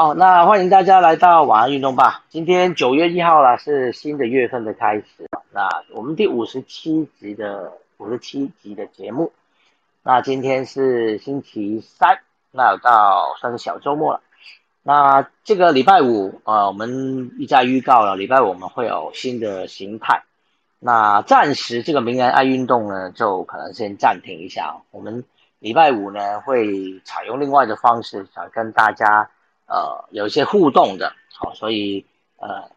好，那欢迎大家来到晚安运动吧。今天九月一号了，是新的月份的开始。那我们第五十七集的五十七集的节目，那今天是星期三，那到算是小周末了。那这个礼拜五啊，我们一再预告了，礼拜五我们会有新的形态。那暂时这个名人爱运动呢，就可能先暂停一下。我们礼拜五呢，会采用另外的方式，想跟大家呃有一些互动的。好，所以呃，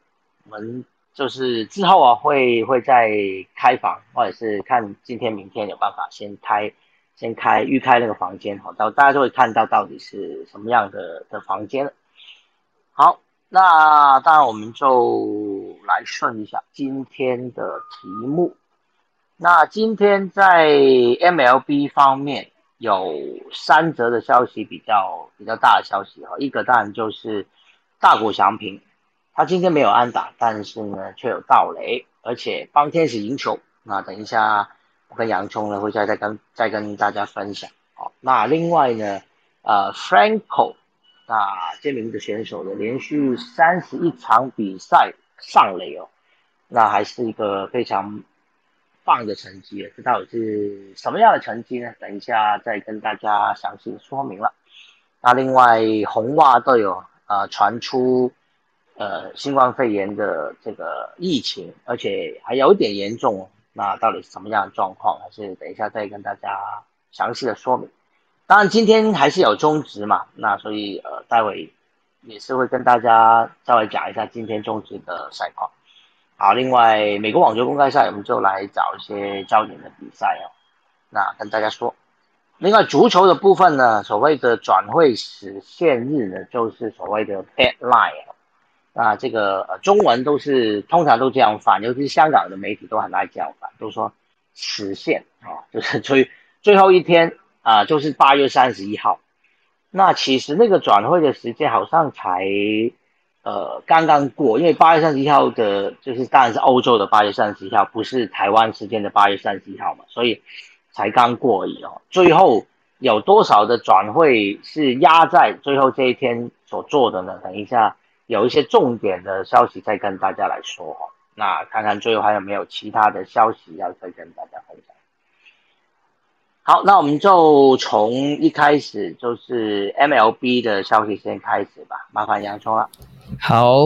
我们就是之后啊，会会再开房，或者是看今天明天有办法先开。先开预开那个房间，好，到大家就会看到到底是什么样的的房间了。好，那当然我们就来顺一下今天的题目。那今天在 MLB 方面有三则的消息，比较比较大的消息哈。一个当然就是大谷翔平，他今天没有安打，但是呢却有盗垒，而且帮天使赢球。那等一下。我跟洋葱呢会再再跟再跟大家分享。好，那另外呢，呃，Franco，那这名的选手呢，连续三十一场比赛上垒哦，那还是一个非常棒的成绩。这到底是什么样的成绩呢？等一下再跟大家详细说明了。那另外红袜都有呃传出呃新冠肺炎的这个疫情，而且还有点严重。那到底是什么样的状况？还是等一下再跟大家详细的说明。当然今天还是有中职嘛，那所以呃待会也是会跟大家稍微讲一下今天中职的赛况。好，另外美国网球公开赛我们就来找一些焦点的比赛哦。那跟大家说，另外足球的部分呢，所谓的转会时限日呢，就是所谓的 deadline。那这个呃，中文都是通常都这样翻，尤其是香港的媒体都很爱这样翻，都说实现啊，就是 最最后一天啊，就是八月三十一号。那其实那个转会的时间好像才呃刚刚过，因为八月三十一号的，就是当然是欧洲的八月三十一号，不是台湾时间的八月三十一号嘛，所以才刚过而已哦。最后有多少的转会是压在最后这一天所做的呢？等一下。有一些重点的消息再跟大家来说哈，那看看最后还有没有其他的消息要再跟大家分享。好，那我们就从一开始就是 MLB 的消息先开始吧，麻烦洋葱了。好，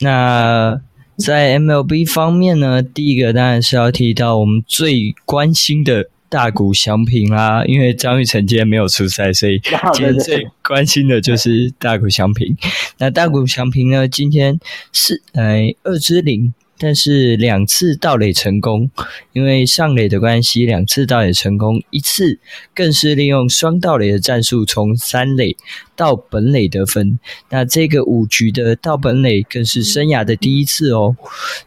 那在 MLB 方面呢，第一个当然是要提到我们最关心的。大谷翔平啦，因为张玉成今天没有出赛，所以 今天最关心的就是大谷翔平。那大谷翔平呢，今天是呃二之零。但是两次盗垒成功，因为上垒的关系，两次盗垒成功，一次更是利用双盗垒的战术从三垒到本垒得分。那这个五局的到本垒更是生涯的第一次哦，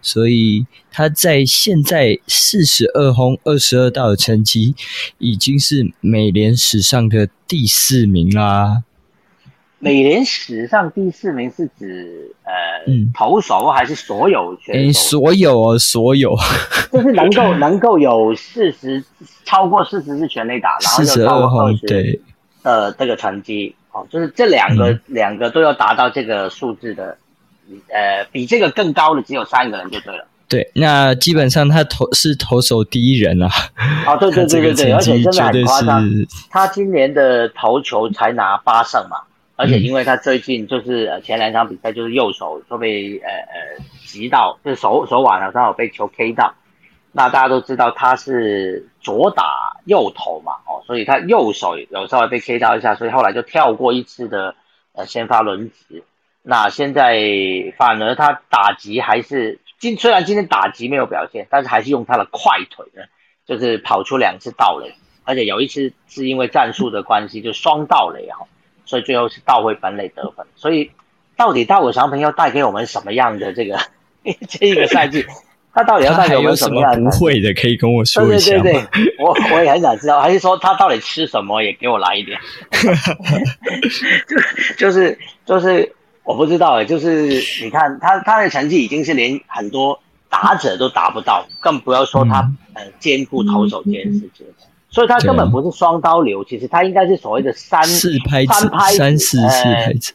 所以他在现在四十二轰二十二盗的成绩，已经是美联史上的第四名啦。美联史上第四名是指呃投手还是所有选手？所有哦，所有，就是能够 能够有四十超过四十次全垒打，然后又超过二十对呃这个成绩哦，就是这两个两个都要达到这个数字的，呃比这个更高的只有三个人就对了。对，那基本上他投是投手第一人啊。哦，对对对对对，而且真的很夸张，他今年的投球才拿八胜嘛。而且因为他最近就是呃前两场比赛就是右手都被呃呃击到，就是手手腕好像有被球 K 到。那大家都知道他是左打右投嘛，哦，所以他右手有稍微被 K 到一下，所以后来就跳过一次的呃先发轮值。那现在反而他打击还是今虽然今天打击没有表现，但是还是用他的快腿呢，就是跑出两次盗垒，而且有一次是因为战术的关系就双盗垒哈。所以最后是倒回本垒得分。所以到底大谷翔平要带给我们什么样的这个 这一个赛季？他到底要带给我们什么样的不会的？可以跟我说一下。对对对，我我也很想知道。还是说他到底吃什么？也给我来一点。就就是就是我不知道哎。就是你看他他的成绩已经是连很多打者都达不到，更不要说他呃兼顾投手这件事情。所以他根本不是双刀流，其实他应该是所谓的三四拍三拍三四四拍子，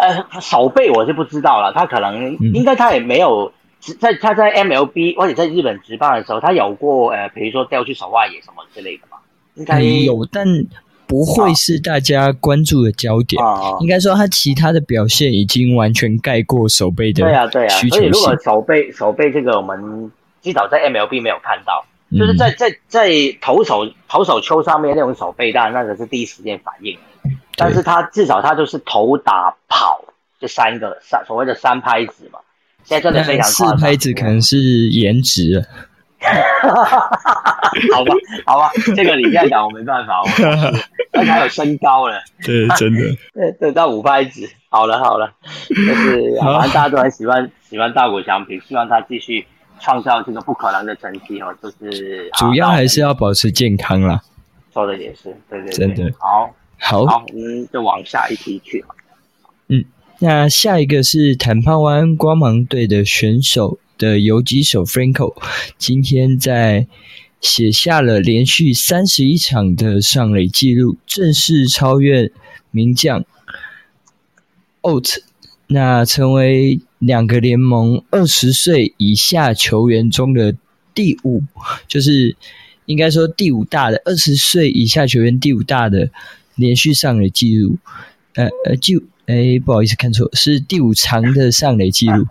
呃，手背我是不知道了，他可能应该他也没有在他在 MLB 或者在日本职棒的时候，他有过呃，比如说调去手外野什么之类的嘛，应该有，但不会是大家关注的焦点。应该说他其他的表现已经完全盖过手背的。对啊，对啊，所以如果手背手背这个我们至少在 MLB 没有看到，就是在在在投手投手丘上面那种手背，弹那个是第一时间反应。但是他至少他就是投打跑这三个三所谓的三拍子嘛，现在真的非常四拍子可能是颜值，好吧好吧，这个你这样讲我没办法，而且还有身高了，对真的，对对到五拍子，好了好了，就是反正大家都很喜欢喜欢大谷翔平，希望他继续创造这个不可能的成绩哦，就是主要还是要保持健康啦，说的也是，对对真的。好。好，嗯，就往下一题去。嗯，那下一个是坦帕湾光芒队的选手的游击手 Franco，今天在写下了连续三十一场的上垒纪录，正式超越名将 Ot，那成为两个联盟二十岁以下球员中的第五，就是应该说第五大的二十岁以下球员第五大的。连续上垒记录，呃呃，就哎，不好意思，看错，是第五长的上垒记录。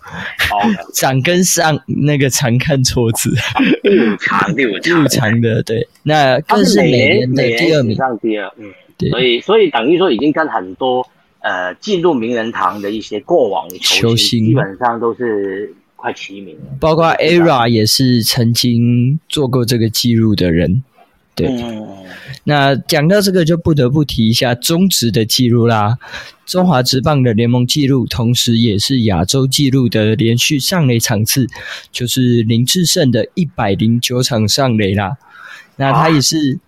长跟上那个长看错字。第五长，第五第五长的，对，那更是每年的第二名，上第二，嗯，对，所以所以等于说已经跟很多呃进入名人堂的一些过往的球星，基本上都是快齐名了。包括 ERA 也是曾经做过这个记录的人。对，那讲到这个，就不得不提一下中职的记录啦。中华职棒的联盟记录，同时也是亚洲纪录的连续上垒场次，就是林志胜的一百零九场上垒啦。那他也是，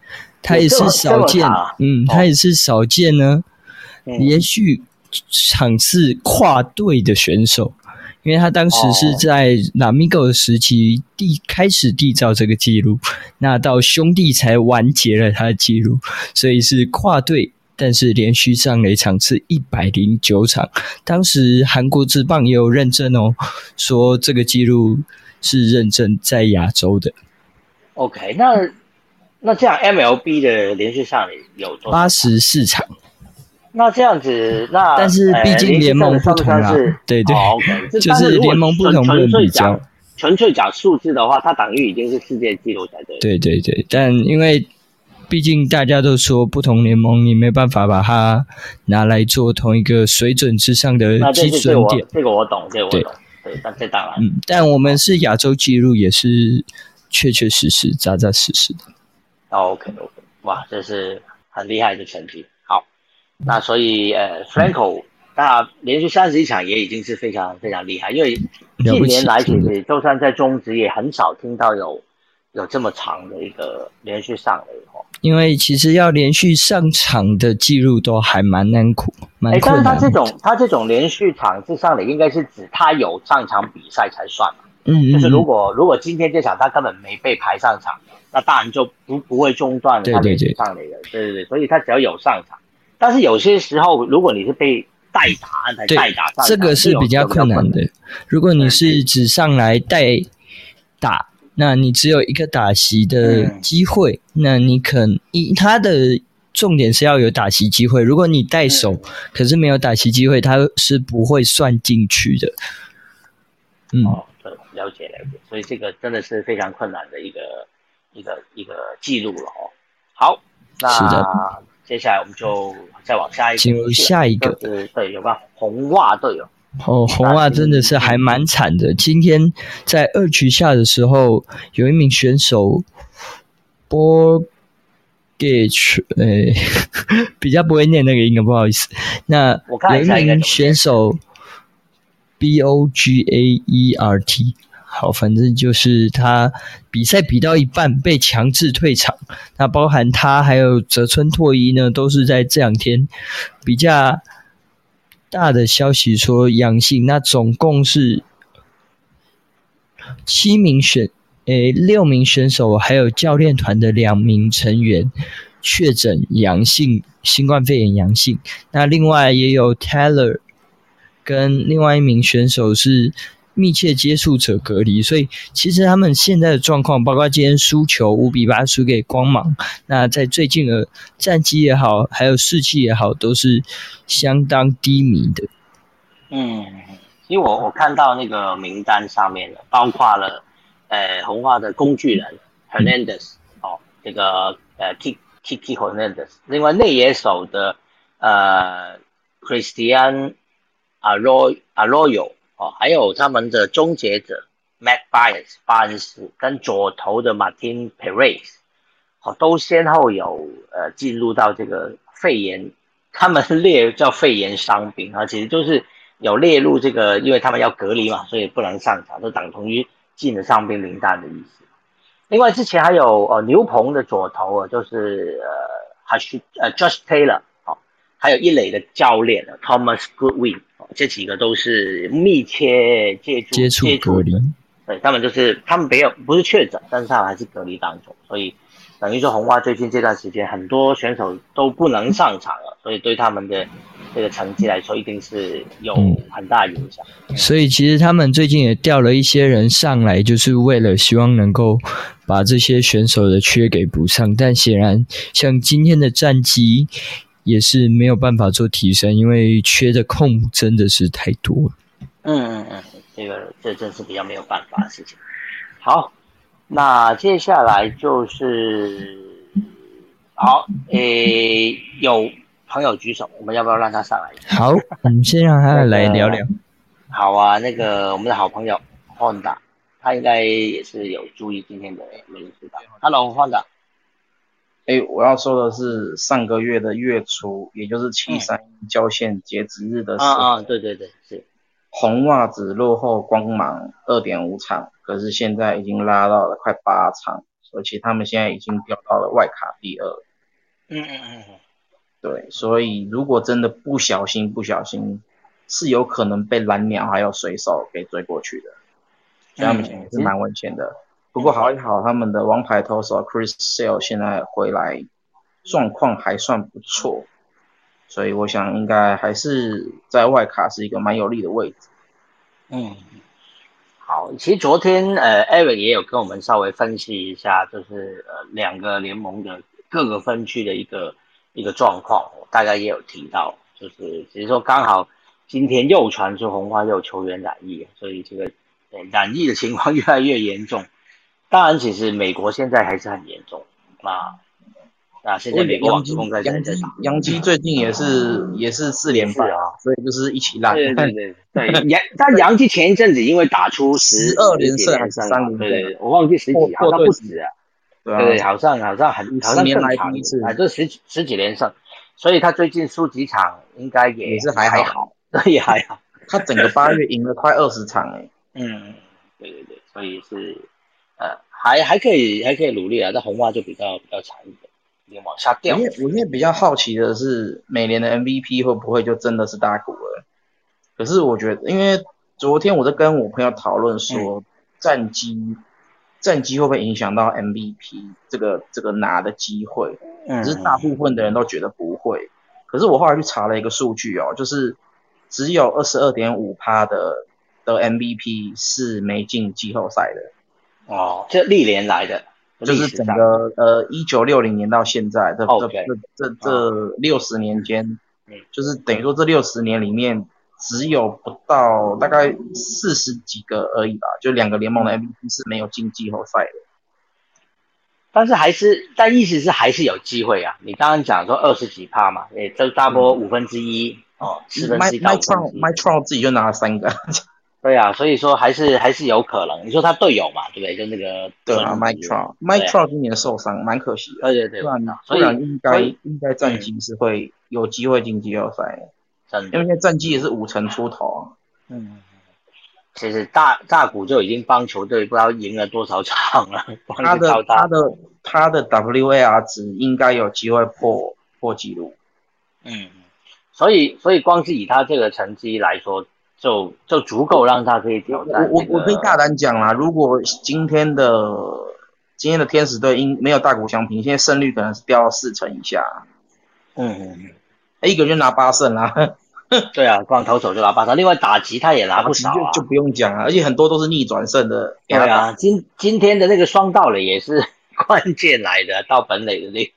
他也是少见，嗯，他也是少见呢，连续场次跨队的选手。因为他当时是在拉米狗的时期缔开始缔造这个记录，那到兄弟才完结了他的记录，所以是跨队，但是连续上垒场次一百零九场。当时韩国之棒也有认证哦，说这个记录是认证在亚洲的。OK，那那这样 MLB 的连续上垒有多八十四场。那这样子，那但是毕竟 联盟不同啊，对对，就是联盟不同纯粹讲纯粹讲数字的话，它等于已经是世界纪录才对。对对对，但因为毕竟大家都说不同联盟，你没办法把它拿来做同一个水准之上的基准点。这个我懂，这个我懂。对，但这当然，嗯，但我们是亚洲纪录，也是确确实实、扎扎实实的。OK OK，哇，这是很厉害的成绩。那所以，呃，Franco，那连续三十一场也已经是非常非常厉害，因为近年来其实就算在中职也很少听到有有这么长的一个连续上垒哦。因为其实要连续上场的记录都还蛮难苦，蛮困难。但是他这种他这种连续场次上垒，应该是指他有上场比赛才算嘛？嗯嗯。就是如果如果今天这场他根本没被排上场，那当然就不不会中断他连续上垒的。对对对，所以他只要有上场。但是有些时候，如果你是被代打代打，这个是比较困难的。如果你是只上来代打，那你只有一个打席的机会，那你可一他的重点是要有打席机会。如果你带手，可是没有打席机会，他是不会算进去的。嗯，对，了解了解。所以这个真的是非常困难的一个一个一个记录了哦。好，那。接下来我们就再往下一个进入下一个，对，有个红袜队哦。哦，红袜真的是还蛮惨的。今天在二局下的时候，有一名选手波给去，诶，比较不会念那个音，不好意思。那有一名选手 B O G A E R T。好，反正就是他比赛比到一半被强制退场。那包含他还有泽村拓一呢，都是在这两天比较大的消息说阳性。那总共是七名选，诶，六名选手还有教练团的两名成员确诊阳性，新冠肺炎阳性。那另外也有 Taylor 跟另外一名选手是密切接触者隔离，所以其实他们现在的状况，包括今天输球五比八输给光芒，那在最近的战绩也好，还有士气也好，都是相当低迷的。嗯，因为我我看到那个名单上面的，包括了呃红花的工具人 Hernandez 哦，这个呃 K Kiki Hernandez，另外内野手的呃 Christian Arroyo 哦，还有他们的终结者 Matt Byers 巴恩斯跟左投的 Martin Perez 哦，都先后有呃进入到这个肺炎，他们列叫肺炎伤病啊，其实就是有列入这个，因为他们要隔离嘛，所以不能上场，就等同于进了伤病名单的意思。另外之前还有呃牛棚的左投啊，就是呃还是呃 Josh Taylor 哦，还有一垒的教练 Thomas Goodwin。这几个都是密切接触接触隔离，对他们就是他们没有不是确诊，但是他们还是隔离当中，所以等于说红花最近这段时间很多选手都不能上场了，所以对他们的这个成绩来说一定是有很大影响。所以其实他们最近也调了一些人上来，就是为了希望能够把这些选手的缺给补上，但显然像今天的战绩。也是没有办法做提升，因为缺的空真的是太多了。嗯嗯嗯，这个这真是比较没有办法的事情。好，那接下来就是好，诶，有朋友举手，我们要不要让他上来？好，我们先让他来聊聊。好啊，那个我们的好朋友 Honda，他应该也是有注意今天的美食吧？Hello，Honda。哎，我要说的是上个月的月初，也就是七三交线截止日的时候，啊啊，对对对，是红袜子落后光芒二点五场，可是现在已经拉到了快八场，而且他们现在已经掉到了外卡第二。嗯嗯嗯，对，所以如果真的不小心不小心，是有可能被蓝鸟还有水手给追过去的，所以他们现在是蛮危险的。不过好一好，他们的王牌投手 Chris Sale 现在回来，状况还算不错，所以我想应该还是在外卡是一个蛮有利的位置。嗯，好，其实昨天呃，Eric 也有跟我们稍微分析一下，就是呃两个联盟的各个分区的一个一个状况，大家也有提到，就是只是说刚好今天又传出红花又球员染疫，所以这个染疫的情况越来越严重。当然，其实美国现在还是很严重啊。那现在美国网工在在打，杨基最近也是也是四连败啊，所以就是一起烂。对对对对，杨但杨基前一阵子因为打出十二连胜还是三连胜，对对，我忘记十几，好像不止啊。对对，好像好像很好像更长一次，啊，这十十几连胜，所以他最近输几场应该也也是还还好，也还好。他整个八月赢了快二十场哎。嗯，对对对，所以是。呃，还还可以，还可以努力啊。但红袜就比较比较惨一点，有点往下掉。我我现在比较好奇的是，每年的 MVP 会不会就真的是大股了？可是我觉得，因为昨天我在跟我朋友讨论说，战绩战绩会不会影响到 MVP 这个这个拿的机会？嗯，只是大部分的人都觉得不会。可是我后来去查了一个数据哦，就是只有二十二点五趴的的 MVP 是没进季后赛的。哦，这历年来的，就是整个呃一九六零年到现在这这这这这六十年间，就是等于说这六十年里面只有不到大概四十几个而已吧，就两个联盟的 MVP 是没有进季后赛的。但是还是，但意思是还是有机会啊。你刚刚讲说二十几帕嘛，诶，这大波五分之一哦，四分之一到五分之一。My Trout 自己就拿了三个。对啊，所以说还是还是有可能。你说他队友嘛，对不对？就那个对啊，Mike Trout，Mike Trout 今年受伤，蛮可惜的。对对对，不然不然应该应该战绩是会有机会进季后赛。真的，因为现在战绩也是五成出头啊。嗯，其实大大谷就已经帮球队不知道赢了多少场了。他的他的他的 WAR 值应该有机会破破纪录。嗯，所以所以光是以他这个成绩来说。就就足够让他可以挑战。我我我可以大胆讲啦，如果今天的今天的天使队因没有大谷翔平，现在胜率可能是掉到四成以下。嗯嗯嗯，一个就拿八胜啦。对啊，光投手就拿八胜，另外打击他也拿不少啊，就就不用讲了，而且很多都是逆转胜的。对啊，今今天的那个双盗垒也是 关键来的，到本垒的那，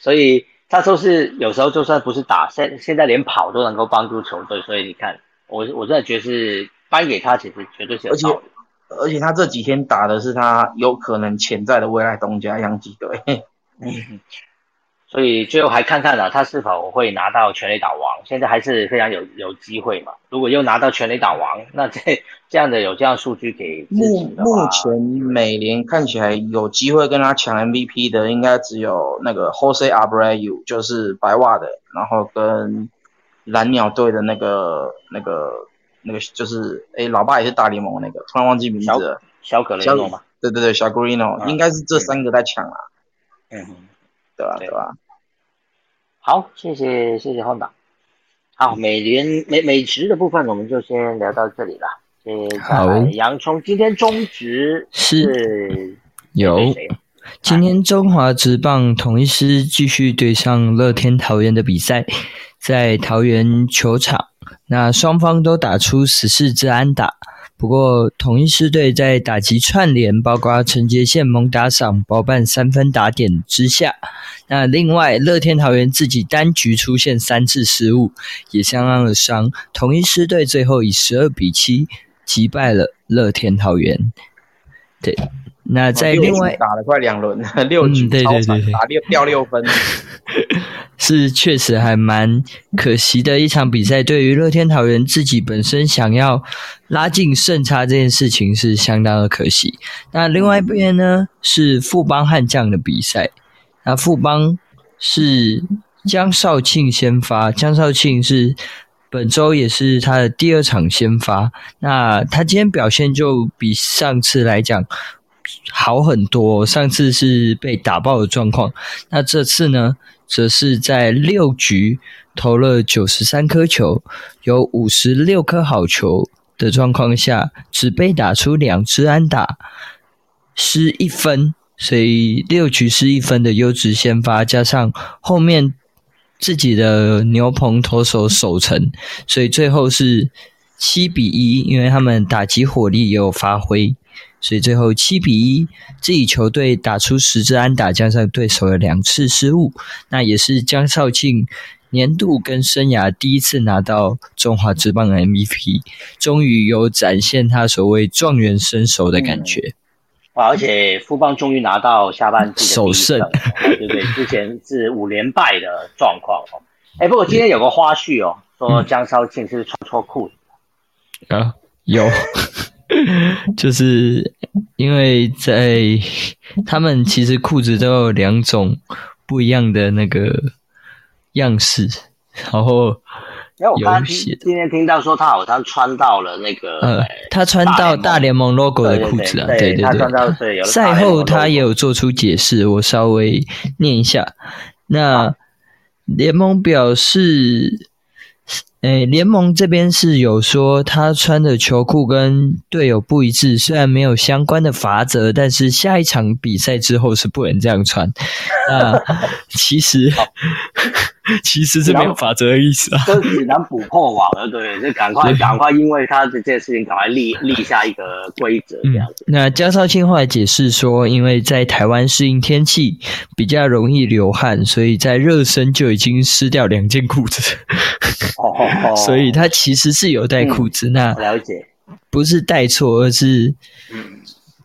所以他说是有时候就算不是打，现现在连跑都能够帮助球队，所以你看，我我真的觉得是颁给他，其实绝对是有道理。而且他这几天打的是他有可能潜在的未来东家洋基队，嗯，所以最后还看看了他是否会拿到全垒打王，现在还是非常有有机会嘛。如果又拿到全垒打王，那这这样的有这样数据给目目前美联看起来有机会跟他抢 MVP 的，应该只有那个 Jose Abreu，就是白袜的，然后跟蓝鸟队的那个那个。那个就是，哎，老爸也是大联盟那个，突然忘记名字了。小格雷诺嘛？对对对，小格雷诺，应该是这三个在抢啊。嗯，对吧？对吧？好，谢谢谢谢换导。好，美联美美职的部分我们就先聊到这里了。好，洋葱今天中职是有，今天中华职棒统一师继续对上乐天桃园的比赛，在桃园球场。那双方都打出十四支安打，不过统一狮队在打击串联，包括陈杰宪猛打赏包办三分打点之下，那另外乐天桃园自己单局出现三次失误，也相当的伤。统一狮队最后以十二比七击败了乐天桃园。对，那在另外打了快两轮，六局超惨，打六掉六分。是确实还蛮可惜的一场比赛，对于乐天桃园自己本身想要拉近胜差这件事情是相当的可惜。那另外一边呢是富邦悍将的比赛，那富邦是江少庆先发，江少庆是本周也是他的第二场先发，那他今天表现就比上次来讲好很多，上次是被打爆的状况，那这次呢？则是在六局投了九十三颗球，有五十六颗好球的状况下，只被打出两支安打，失一分，所以六局失一分的优质先发，加上后面自己的牛棚投手守城，所以最后是七比一，因为他们打击火力也有发挥。所以最后七比一，自己球队打出十支安打，加上对手的两次失误，那也是江少庆年度跟生涯第一次拿到中华职棒的 MVP，终于有展现他所谓状元身手的感觉。哇！而且富邦终于拿到下半季的首胜，对不对？之前是五连败的状况哦。哎，不过今天有个花絮哦，说江少庆是穿错裤子啊，有。就是因为在 他们其实裤子都有两种不一样的那个样式，然后有写。今天听到说他好像穿到了那个，呃，他穿到大联盟 logo 的裤子啊，对对对。赛后他也有做出解释，我稍微念一下。那联盟表示。诶，联盟这边是有说他穿的球裤跟队友不一致，虽然没有相关的罚则，但是下一场比赛之后是不能这样穿。那其实 其实是没有法则的意思啊，就只能补破网了，对，就赶快赶快，因为他的这件事情赶快立立下一个规则这样子。那江少庆后来解释说，因为在台湾适应天气比较容易流汗，所以在热身就已经湿掉两件裤子。哦，所以他其实是有带裤子，那了解，不是带错，而是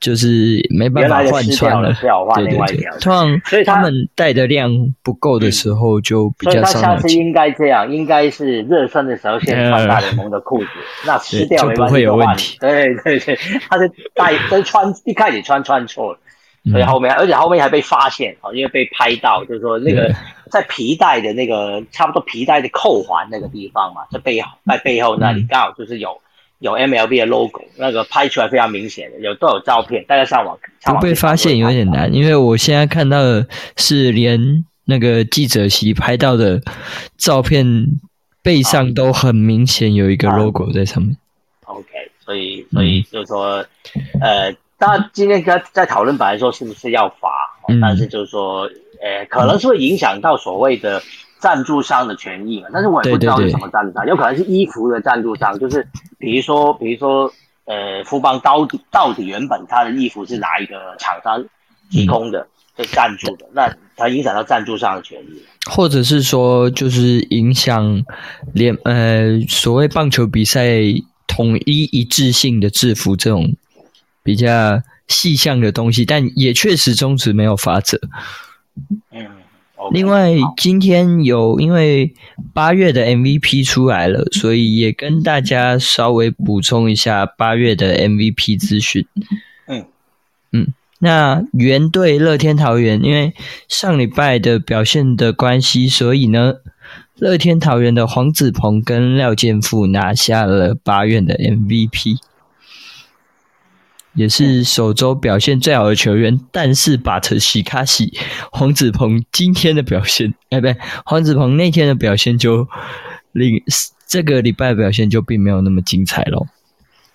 就是没办法换穿了，对对对。通常所以他们带的量不够的时候就比较少。他下次应该这样，应该是热身的时候先穿大联盟的裤子，那湿掉就不会有问题。对对对，他是带都穿一开始穿穿错了。所以后面，而且后面还被发现哦，因为被拍到，就是说那个在皮带的那个差不多皮带的扣环那个地方嘛，在背后在背后那里刚好就是有有 MLB 的 logo，那个拍出来非常明显的，有都有照片，大家上网不被发现有点难，因为我现在看到的是连那个记者席拍到的照片背上都很明显有一个 logo 在上面。OK，所以所以就是说呃。大家今天在在讨论，本来说是不是要罚，但是就是说，呃，可能是会影响到所谓的赞助商的权益嘛，但是我也不知道是什么赞助商，有可能是衣服的赞助商，就是比如说，比如说，呃，富邦到底到底原本他的衣服是哪一个厂商提供的，就赞助的，那它影响到赞助商的权益，或者是说，就是影响联呃所谓棒球比赛统一一致性的制服这种比较细项的东西，但也确实终止没有法则。嗯。另外，今天有因为八月的 MVP 出来了，所以也跟大家稍微补充一下八月的 MVP 资讯。嗯嗯，那原队乐天桃园，因为上礼拜的表现的关系，所以呢，乐天桃园的黄子鹏跟廖健富拿下了八月的 MVP。也是首周表现最好的球员，但是把特西卡西黄子鹏今天的表现，哎，不对，黄子鹏那天的表现就令这个礼拜表现就并没有那么精彩喽。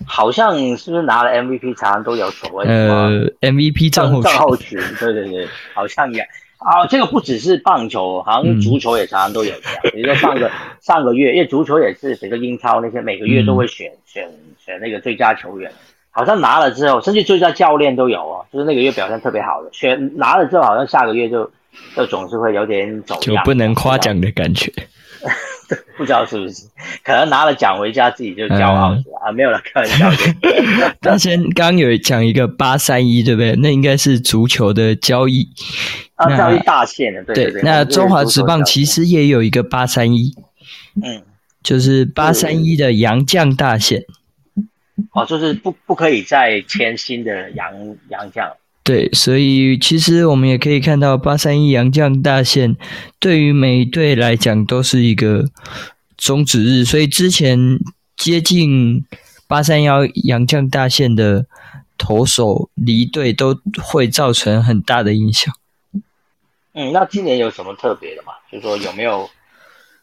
好像是不是拿了 MVP，常常都有所谓呃 MVP 账号账号群，对对对，好像也啊，这个不只是棒球，好像足球也常常都有这样。比如说上个上个月，因为足球也是，比如说英超那些每个月都会选选选那个最佳球员。好像拿了之后，甚至最佳教练都有哦，就是那个月表现特别好的，选拿了之后，好像下个月就就总是会有点走样，就不能夸奖的感觉。不知道是不是？可能拿了奖回家自己就骄傲啊，没有了，开玩笑。他先刚有讲一个八三一，对不对？那应该是足球的交易啊，交易大线的，对对。那中华职棒其实也有一个八三一，嗯，就是八三一的洋将大线。哦，就是不不可以再签新的洋洋将。对，所以其实我们也可以看到八三一洋将大限，对于每一队来讲都是一个终止日。所以之前接近八三幺洋将大限的投手离队，都会造成很大的影响。嗯，那今年有什么特别的吗？就是说有没有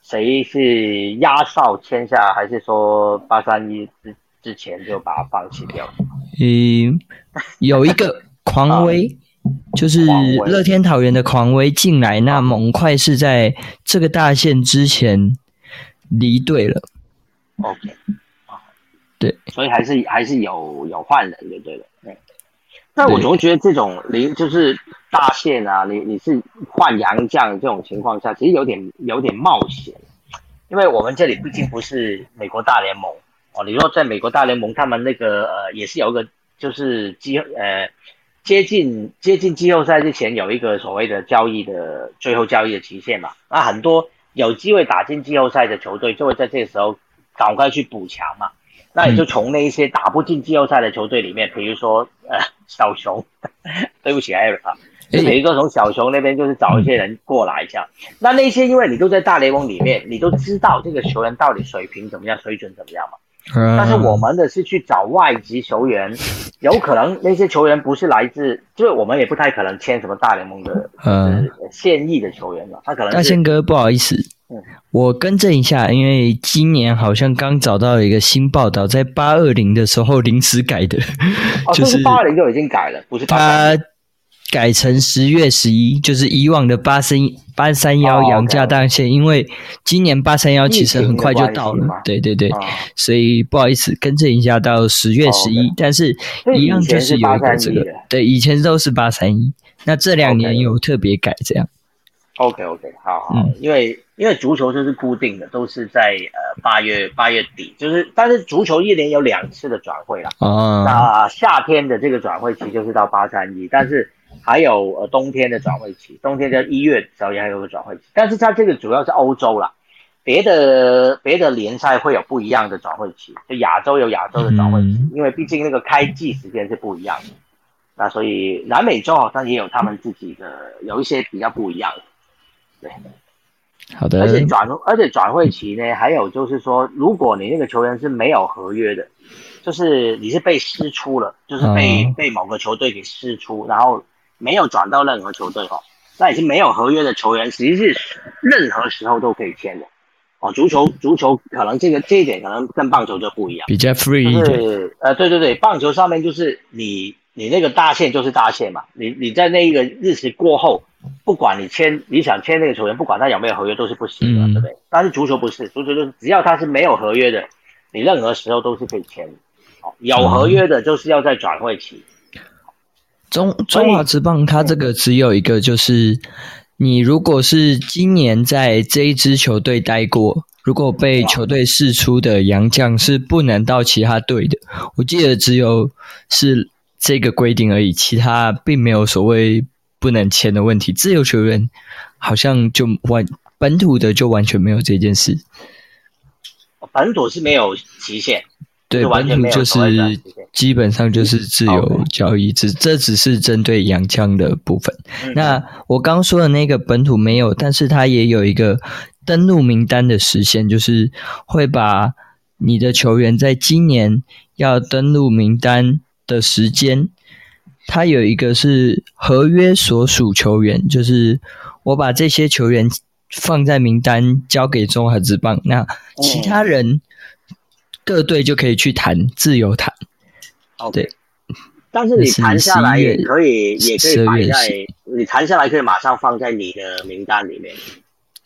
谁是压哨签下，还是说八三一？之前就把它放弃掉。嗯，有一个狂威，就是乐天桃园的狂威进来，那猛快是在这个大线之前离队了。OK，对，所以还是还是有有换人就对了。对，但我总觉得这种离就是大线啊，你你是换洋将这种情况下，其实有点有点冒险，因为我们这里毕竟不是美国大联盟。哦，你说在美国大联盟，他们那个呃也是有一个就是季呃接近接近季后赛之前有一个所谓的交易的最后交易的期限嘛，那很多有机会打进季后赛的球队就会在这个时候赶快去补强嘛，那也就从那一些打不进季后赛的球队里面，比如说呃小熊，对不起艾瑞啊，就比如说从小熊那边就是找一些人过来这样，那那些因为你都在大联盟里面，你都知道这个球员到底水平怎么样，水准怎么样嘛。但是我们的是去找外籍球员，有可能那些球员不是来自，就是我们也不太可能签什么大联盟的呃现役的球员了。他可能大仙哥不好意思，我更正一下，因为今年好像刚找到一个新报道，在八二零的时候临时改的，就是八二零就已经改了，不是他。改成十月十一，就是以往的八三八三幺阳价大线，因为今年八三幺其实很快就到了，对对对，所以不好意思更正一下，到十月十一，但是一样就是有一个这个，对，以前都是八三一，那这两年有特别改这样。OK OK，好。好，因为因为足球就是固定的，都是在呃八月八月底，就是但是足球一年有两次的转会啦，啊，那夏天的这个转会期就是到八三一，但是。还有呃冬天的转会期，冬天在一月时候也还有个转会期，但是它这个主要是欧洲啦，别的别的联赛会有不一样的转会期，就亚洲有亚洲的转会期，因为毕竟那个开季时间是不一样的，那所以南美洲好像也有他们自己的有一些比较不一样的，对，好的，而且转而且转会期呢，还有就是说，如果你那个球员是没有合约的，就是你是被释出了，就是被被某个球队给释出，然后。没有转到任何球队哦，那已经没有合约的球员，其实任何时候都可以签的哦。足球足球可能这个这一点可能跟棒球就不一样，比较 free 就是呃对对对，棒球上面就是你你那个大限就是大限嘛，你你在那一个日期过后，不管你签你想签那个球员，不管他有没有合约都是不行的，嗯对不对？但是足球不是，足球就是只要他是没有合约的，你任何时候都是可以签的。哦，有合约的就是要在转会期。中中华职棒它这个只有一个，就是你如果是今年在这一支球队待过，如果被球队释出的洋将是不能到其他队的。我记得只有是这个规定而已，其他并没有所谓不能签的问题。自由球员好像就完本土的就完全没有这件事。本土是没有期限，对，本土就是基本上就是自由交易，只这只是针对洋枪的部分。嗯那我刚说的那个本土没有，但是它也有一个登录名单的时限，就是会把你的球员在今年要登录名单的时间，它有一个是合约所属球员，就是我把这些球员放在名单交给中华职棒，那其他人各队就可以去谈自由谈。OK 对但是你谈下来也可以，11也可以摆在你谈下来可以马上放在你的名单里面。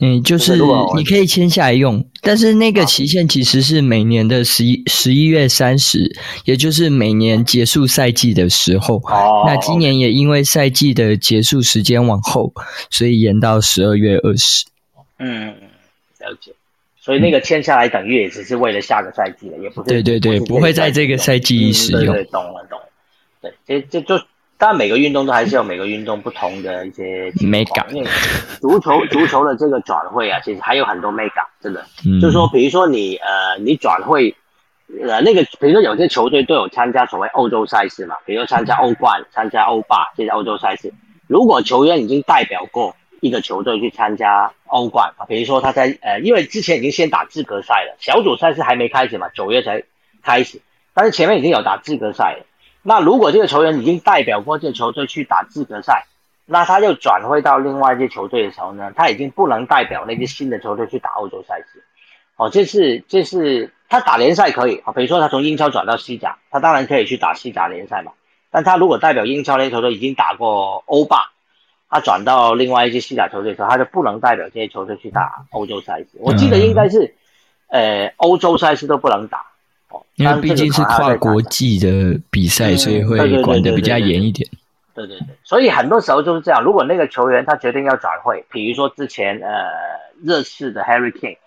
嗯，就就是你可以签下来用，但是那个期限其实是每年的十一十一月三十，也就是每年结束赛季的时候。哦那今年也因为赛季的结束时间往后，所以延到十二月二十。嗯，了解。所以那个签下来等于也只是为了下个赛季的，也不是对对对，是不会在这个赛季使用。嗯对对，懂了懂了。对，这这就当然每个运动都还是有每个运动不同的一些美感因为足球 足球的这个转会啊，其实还有很多美感，真的。嗯，就是说，比如说你呃，你转会，呃，那个比如说有些球队都有参加所谓欧洲赛事嘛，比如说参加欧冠、参加欧霸这些欧洲赛事。如果球员已经代表过一个球队去参加欧冠啊，比如说他在呃，因为之前已经先打资格赛了，小组赛是还没开始嘛，九月才开始，但是前面已经有打资格赛了。那如果这个球员已经代表过这个球队去打资格赛，那他又转会到另外一支球队的时候呢，他已经不能代表那支新的球队去打欧洲赛事。哦，这是这是他打联赛可以啊，比如说他从英超转到西甲，他当然可以去打西甲联赛嘛。但他如果代表英超那些球队已经打过欧霸，他转到另外一些西甲球队的时候，他就不能代表这些球队去打欧洲赛事。我记得应该是，呃，欧洲赛事都不能打。哦，因为毕竟是跨国际。的比赛，嗯所以会管得比较严一点。对对对，所以很多时候就是这样。如果那个球员他决定要转会，比如说之前呃热刺的 Harry Kane，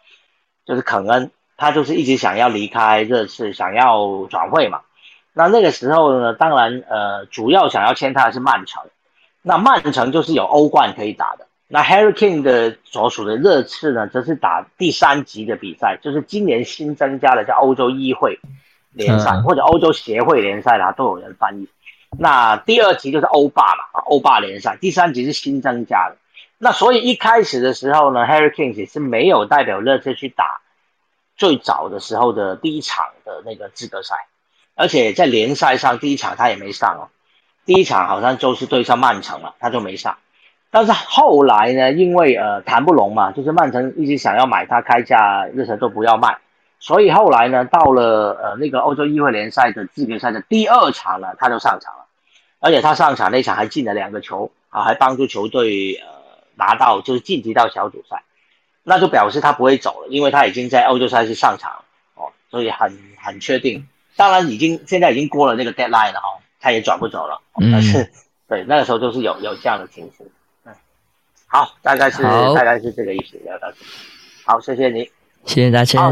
就是肯恩，他就是一直想要离开热刺，想要转会嘛。那那个时候呢，当然呃主要想要签他的是曼城，那曼城就是有欧冠可以打的。那 Harry Kane 的所属的热刺呢，则是打第三级的比赛，就是今年新增加的叫欧洲议会联赛、嗯或者欧洲协会联赛啦，都有人翻译。那第二级就是欧霸嘛，啊，欧霸联赛，第三级是新增加的。那所以一开始的时候呢，Harry Kane 也是没有代表热刺去打最早的时候的第一场的那个资格赛，而且在联赛上第一场他也没上哦，第一场好像就是对上曼城了，他就没上。但是后来呢，因为呃谈不拢嘛，就是曼城一直想要买他，开价热刺都不要卖，所以后来呢，到了呃那个欧洲议会联赛的资格赛的第二场呢，他就上场了，而且他上场那场还进了两个球啊，还帮助球队呃拿到就是晋级到小组赛，那就表示他不会走了，因为他已经在欧洲赛事上场了哦，所以很很确定。当然已经现在已经过了那个 deadline 了哦，他也转不走了，但是对那个时候就是有有这样的情形。嗯，好，大概是大概是这个意思，聊到这里。好，谢谢你。谢谢大家。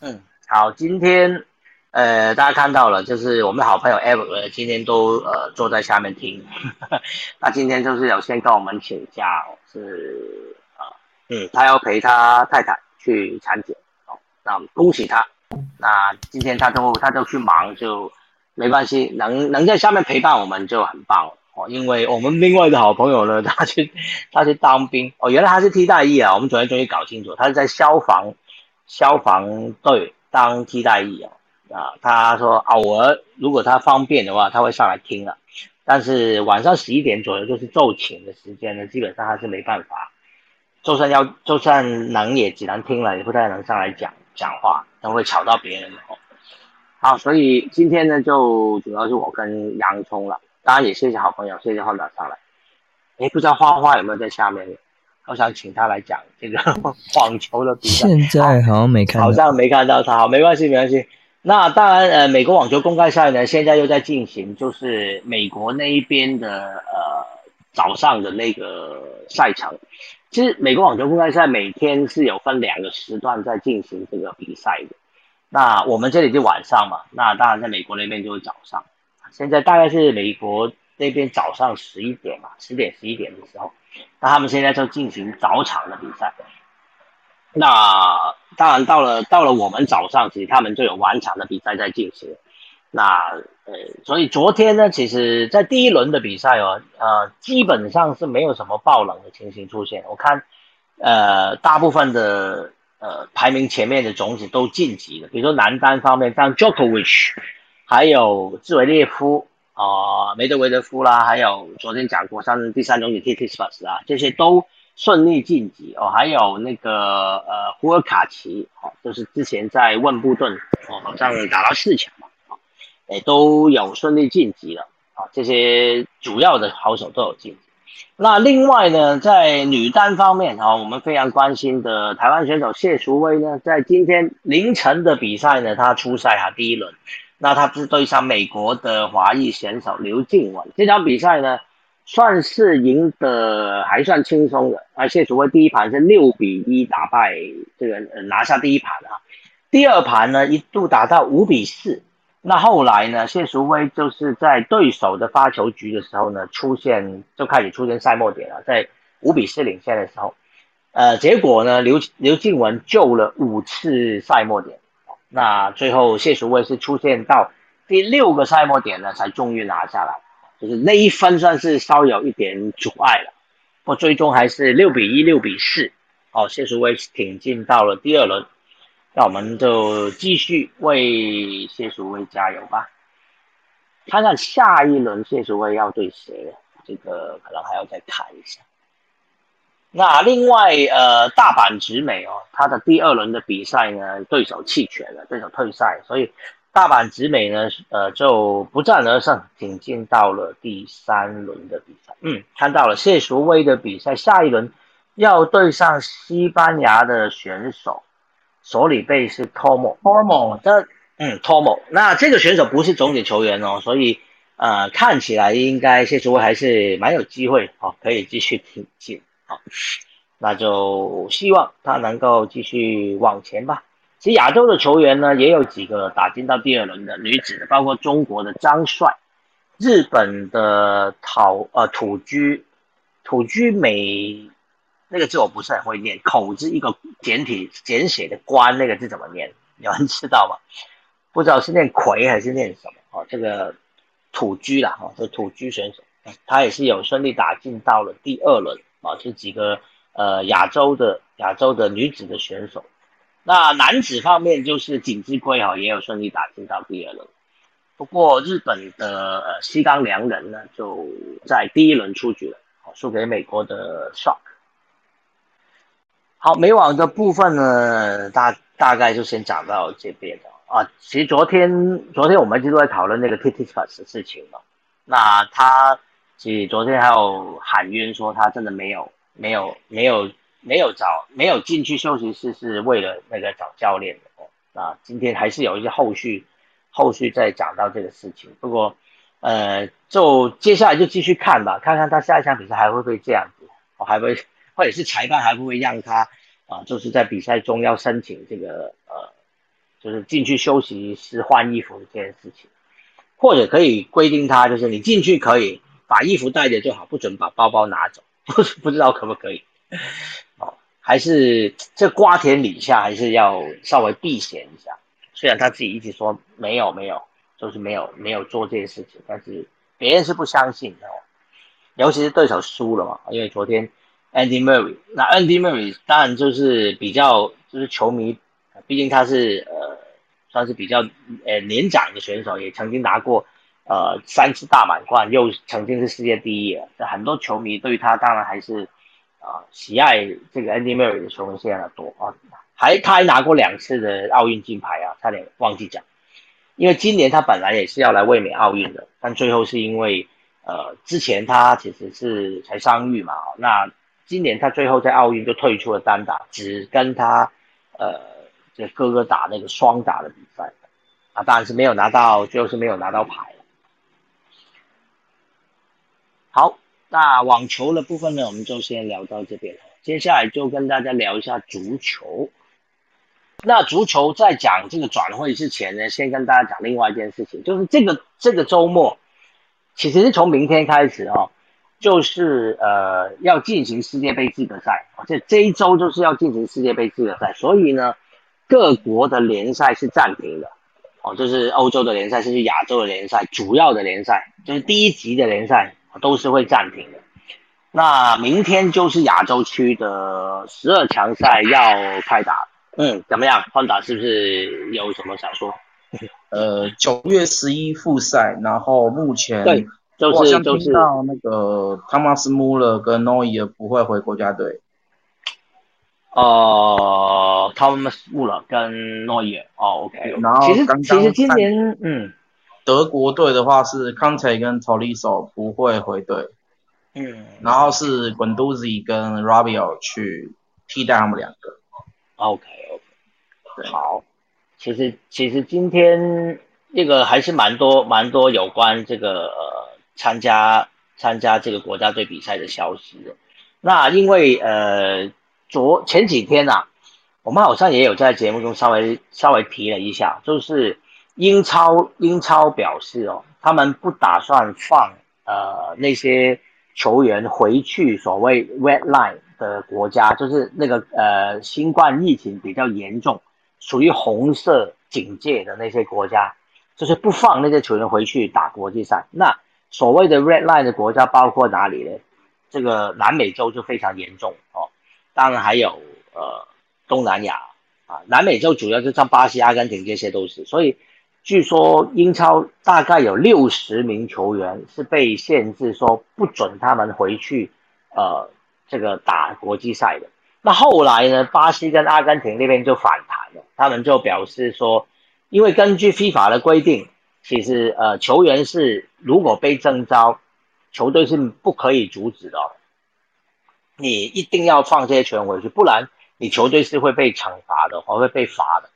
嗯，好，今天呃，大家看到了，就是我们的好朋友 Ever 今天都呃坐在下面听，那今天就是有先跟我们请假哦，是啊、嗯，他要陪他太太去产检哦，那我们恭喜他。那今天他都他都去忙，就没关系，能能在下面陪伴我们就很棒哦。因为我们另外的好朋友呢，他去他去当兵哦，原来他是替代役啊，我们昨天终于搞清楚，他是在消防消防队当替代役啊。啊，他说偶尔如果他方便的话，他会上来听了，但是晚上十一点左右就是奏请的时间呢，基本上他是没办法，就算要就算能也只能听了，也不太能上来讲讲话，都会吵到别人哦。好，所以今天呢，就主要是我跟洋葱了。当然也谢谢好朋友，谢谢换长上来。哎，不知道花花有没有在下面？我想请他来讲这个 网球的比赛。现在好像没看到，好像没看到他。好，没关系，没关系。那当然，呃，美国网球公开赛呢，现在又在进行，就是美国那一边的呃早上的那个赛程。其实美国网球公开赛每天是有分两个时段在进行这个比赛的。那我们这里就晚上嘛，那当然在美国那边就是早上。现在大概是美国那边早上十一点嘛，十点十一点的时候，那他们现在就进行早场的比赛。那当然到了到了我们早上，其实他们就有晚场的比赛在进行。那呃，所以昨天呢，其实在第一轮的比赛哦，呃，基本上是没有什么爆冷的情形出现。我看，呃，大部分的呃排名前面的种子都晋级了。比如说男单方面，像 Djokovic，还有兹维列夫啊，梅德韦德夫啦，还有昨天讲过像第三种子 t i t s p a s 啊，这些都顺利晋级哦。还有那个呃胡尔卡奇，哦，就是之前在温布顿哦，好像打到四强嘛，啊。诶，都有顺利晋级了啊！这些主要的好手都有晋级。那另外呢，在女单方面啊，我们非常关心的台湾选手谢淑薇呢，在今天凌晨的比赛呢，她出赛啊第一轮，那她是对上美国的华裔选手刘静雯。这场比赛呢，算是赢得还算轻松的啊。谢淑薇第一盘是六比一打败这个拿下第一盘啊，第二盘呢一度打到五比四。那后来呢？谢淑薇就是在对手的发球局的时候呢，出现就开始出现赛末点了，在五比四领先的时候，呃，结果呢，刘刘静雯救了五次赛末点，那最后谢淑薇是出现到第六个赛末点呢，才终于拿下来，就是那一分算是稍有一点阻碍了，不最终还是六比一、六比四，哦，谢淑薇挺进到了第二轮。那我们就继续为谢淑薇加油吧，看看下一轮谢淑薇要对谁，这个可能还要再看一下。那另外，呃，大阪直美哦，她的第二轮的比赛呢，对手弃权了，对手退赛，所以大阪直美呢，呃，就不战而胜，挺进到了第三轮的比赛。嗯，看到了谢淑薇的比赛，下一轮要对上西班牙的选手。手里背是 Tomo，Tomo 的，嗯，Tomo，那这个选手不是总体球员哦，所以呃，看起来应该谢淑薇还是蛮有机会哦，可以继续挺进，好，那就希望他能够继续往前吧。其实亚洲的球员呢，也有几个打进到第二轮的女子的，包括中国的张帅，日本的陶呃土居土居美。那个字我不是很会念，口字一个简体简写的关，那个字怎么念？有人知道吗？不知道是念魁还是念什么？哦，这个土居啦，哈，这土居选手，他也是有顺利打进到了第二轮啊。这几个呃亚洲的亚洲的女子的选手，那男子方面就是锦织圭哈，也有顺利打进到第二轮。不过日本的呃西冈良人呢，就在第一轮出局了，输给美国的邵。好，美网的部分呢，大大概就先讲到这边了啊。其实昨天，昨天我们一直在讨论那个 T T Plus 的事情嘛。那他其实昨天还有喊冤说他真的没有、没有、没有、没有找、没有进去休息室是为了那个找教练的哦。那今天还是有一些后续，后续再讲到这个事情。不过，呃，就接下来就继续看吧，看看他下一场比赛还会不会这样子，我还会。或者是裁判还不会让他啊，就是在比赛中要申请这个呃，就是进去休息室换衣服这件事情，或者可以规定他，就是你进去可以把衣服带着就好，不准把包包拿走，不 不知道可不可以？哦，还是这瓜田李下还是要稍微避嫌一下。虽然他自己一直说没有没有，就是没有没有做这些事情，但是别人是不相信的，哦尤其是对手输了嘛，因为昨天。Andy Murray，那 Andy Murray 当然就是比较就是球迷，毕竟他是呃算是比较呃年长的选手，也曾经拿过呃三次大满贯，又曾经是世界第一。这很多球迷对他当然还是啊喜爱这个 Andy Murray 的球迷现在多啊，还他还拿过两次的奥运金牌啊，差点忘记讲，因为今年他本来也是要来卫冕奥运的，但最后是因为。呃，之前他其实是才伤愈嘛，那今年他最后在奥运就退出了单打，只跟他呃这哥哥打那个双打的比赛，啊，当然是没有拿到，最后是没有拿到牌。好，那网球的部分呢，我们就先聊到这边接下来就跟大家聊一下足球。那足球在讲这个转会之前呢，先跟大家讲另外一件事情，就是这个这个周末。其实是从明天开始哦，就是呃要进行世界杯资格赛，这这一周就是要进行世界杯资格赛，所以呢，各国的联赛是暂停的，哦，就是欧洲的联赛，甚至亚洲的联赛，主要的联赛，就是第一级的联赛都是会暂停的。那明天就是亚洲区的十二强赛要开打，嗯，怎么样？欢达是不是有什么想说？呃，九月十一复赛，然后目前对，就是就是到那个汤马斯穆勒跟诺伊尔不会回国家队。哦，汤马斯穆勒跟诺伊尔，哦，OK。然后其实其实今年，嗯，德国队的话是康泰跟 t o l i s o 不会回队，嗯，然后是 Guendouzi 跟 Rabiot 去替代他们两个。OK OK，好。其实其实今天这个还是蛮多蛮多有关这个呃参加参加这个国家队比赛的消息的。那因为呃昨前几天呐，我们好像也有在节目中稍微稍微提了一下，就是英超英超表示哦，他们不打算放呃那些球员回去所谓 red line 的国家，就是那个呃新冠疫情比较严重。属于红色警戒的那些国家，就是不放那些球员回去打国际赛。那所谓的 red line 的国家包括哪里呢？这个南美洲就非常严重哦，当然还有呃东南亚啊，南美洲主要就像巴西、阿根廷这些都是。所以据说英超大概有六十名球员是被限制说不准他们回去呃这个打国际赛的。那后来呢？巴西跟阿根廷那边就反弹了，他们就表示说，因为根据 FIFA 的规定，其实呃球员是如果被征召，球队是不可以阻止的，你一定要放这些球员回去，不然你球队是会被惩罚的，或会被罚的。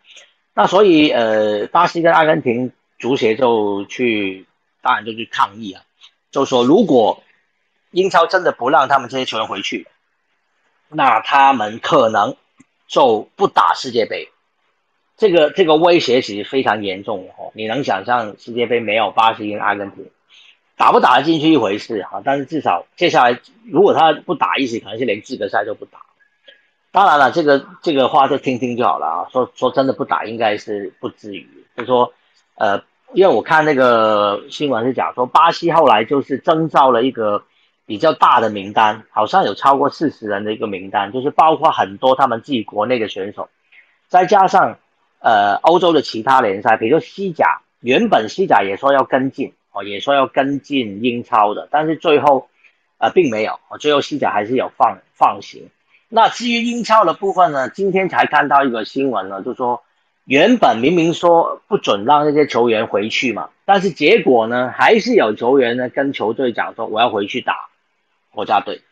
那所以呃，巴西跟阿根廷足协就去，当然就去抗议啊，就说如果英超真的不让他们这些球员回去。那他们可能就不打世界杯，这个这个威胁其实非常严重哦。你能想象世界杯没有巴西跟阿根廷打不打得进去一回事哈，但是至少接下来如果他不打，意思可能是连资格赛都不打。当然了，这个这个话就听听就好了啊。说说真的不打应该是不至于，就说呃，因为我看那个新闻是讲说巴西后来就是征召了一个。比较大的名单，好像有超过四十人的一个名单，就是包括很多他们自己国内的选手，再加上呃欧洲的其他联赛，比如说西甲，原本西甲也说要跟进哦，也说要跟进英超的，但是最后呃并没有，最后西甲还是有放放行。那至于英超的部分呢，今天才看到一个新闻呢，就说原本明明说不准让那些球员回去嘛，但是结果呢，还是有球员呢跟球队讲说我要回去打。国家队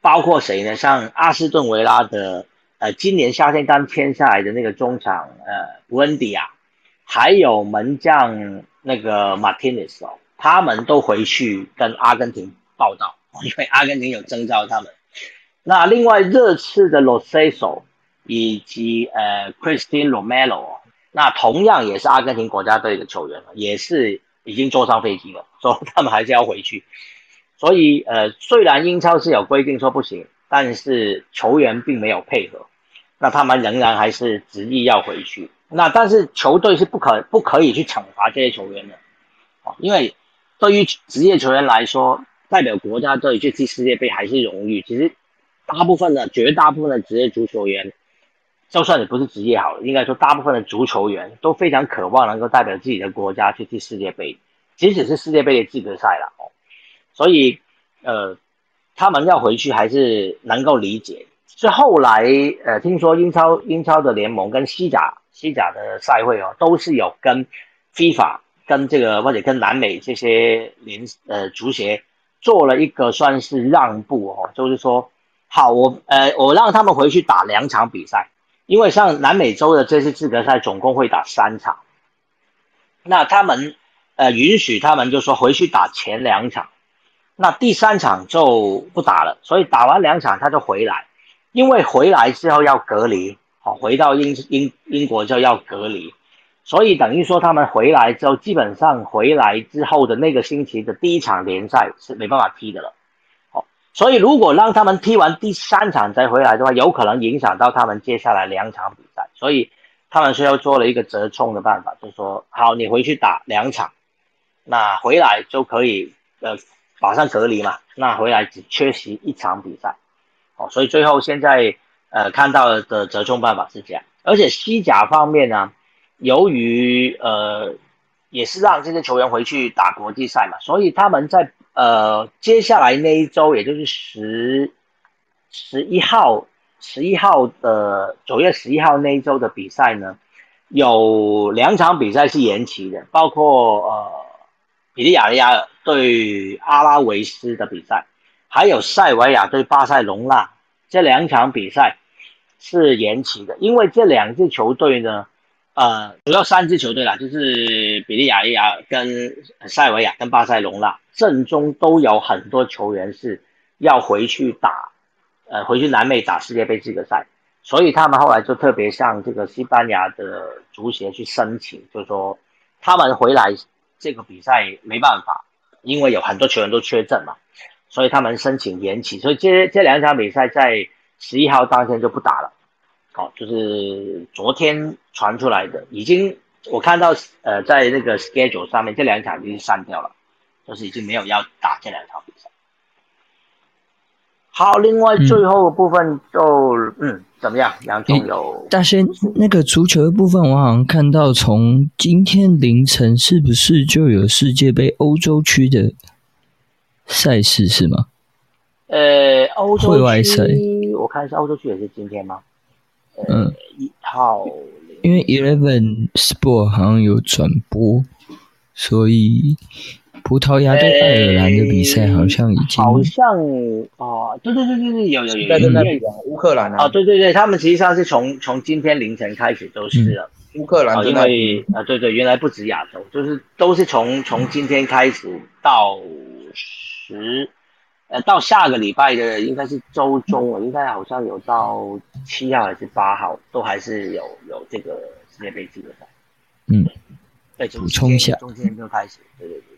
包括谁呢？像阿斯顿维拉的，呃，今年夏天刚签下来的那个中场，呃，布恩迪亚，还有门将那个马丁内斯哦，他们都回去跟阿根廷报道，因为阿根廷有征召他们。那另外热刺的罗塞索以及呃 Christian Romero，那同样也是阿根廷国家队的球员，也是已经坐上飞机了，说他们还是要回去。所以，呃，虽然英超是有规定说不行，但是球员并没有配合，那他们仍然还是执意要回去。那但是球队是不可不可以去惩罚这些球员的，啊，因为对于职业球员来说，代表国家队去踢世界杯还是荣誉。其实，大部分的绝大部分的职业足球员，就算你不是职业好了，应该说大部分的足球员都非常渴望能够代表自己的国家去踢世界杯，即使是世界杯的资格赛了哦。所以，呃，他们要回去还是能够理解。是后来，呃，听说英超英超的联盟跟西甲西甲的赛会哦，都是有跟 FIFA 跟这个或者跟南美这些联呃足协做了一个算是让步哦，就是说，好，我呃我让他们回去打两场比赛，因为像南美洲的这次资格赛总共会打三场，那他们呃允许他们就说回去打前两场，那第三场就不打了，所以打完两场他就回来，因为回来之后要隔离，好，回到英英英国就要隔离。所以等于说，他们回来之后，基本上回来之后的那个星期的第一场联赛是没办法踢的了。好，所以如果让他们踢完第三场再回来的话，有可能影响到他们接下来两场比赛。所以他们最后做了一个折冲的办法，就说，好，你回去打两场，那回来就可以呃马上隔离嘛，那回来只缺席一场比赛。哦，所以最后现在呃看到的折中办法是这样，而且西甲方面呢。由于呃，也是让这些球员回去打国际赛嘛，所以他们在呃接下来那一周，也就是十十一号十一号的九月十一号那一周的比赛呢，有两场比赛是延期的，包括呃比利亚雷亚尔对阿拉维斯的比赛，还有塞维亚对巴塞隆纳这两场比赛是延期的，因为这两支球队呢。呃，主要三支球队啦，就是比利亚雷亚跟塞维亚跟巴塞隆纳，阵中都有很多球员是要回去打，呃，回去南美打世界杯资格赛，所以他们后来就特别向这个西班牙的足协去申请，就说他们回来这个比赛没办法，因为有很多球员都缺阵嘛，所以他们申请延期，所以这这两场比赛在十一号当天就不打了。好，就是昨天传出来的，已经我看到，呃，在那个 schedule 上面，这两场已经删掉了，就是已经没有要打这两场比赛。好，另外最后部分就，嗯，怎么样？杨总有大仙那个足球的部分，我好像看到从今天凌晨是不是就有世界杯欧洲区的赛事是吗？呃，欧洲区，我看一下，欧洲区也是今天吗？嗯，一号，因为 Eleven Sport 好像有转播，所以葡萄牙对爱尔兰的比赛好像已经好像哦，对对对对对，有有有有有乌克兰啊，对对对，他们实际上是从从今天凌晨开始都是了，乌克兰因为啊对对，原来不止亚洲，就是都是从从今天开始到十。呃，到下个礼拜的应该是周中了，应该好像有到七号还是八号，都还是有有这个世界杯资格赛。嗯，对，补充一下，中间就开始，对对对对。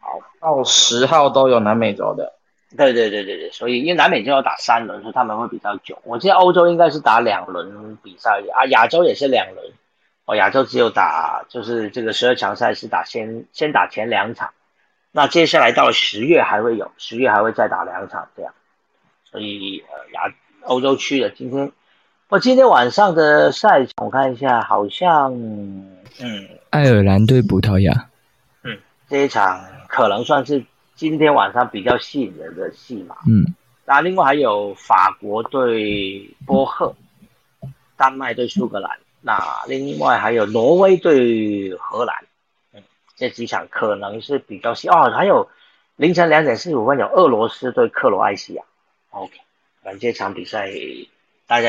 好，到十号都有南美洲的。对对对对对，所以因为南美洲要打三轮，所以他们会比较久。我记得欧洲应该是打两轮比赛啊，亚洲也是两轮。哦，亚洲只有打就是这个十二强赛是打先先打前两场。那接下来到了十月还会有，十月还会再打两场这样，所以呃亚欧洲区的今天，我今天晚上的赛程我看一下，好像嗯，爱尔兰对葡萄牙，嗯，这一场可能算是今天晚上比较吸引人的戏码，嗯，那另外还有法国对波赫，丹麦对苏格兰，那另外还有挪威对荷兰。这几场可能是比较细哦，还有凌晨两点四十五分有俄罗斯对克罗埃西亚，OK，反正这场比赛大家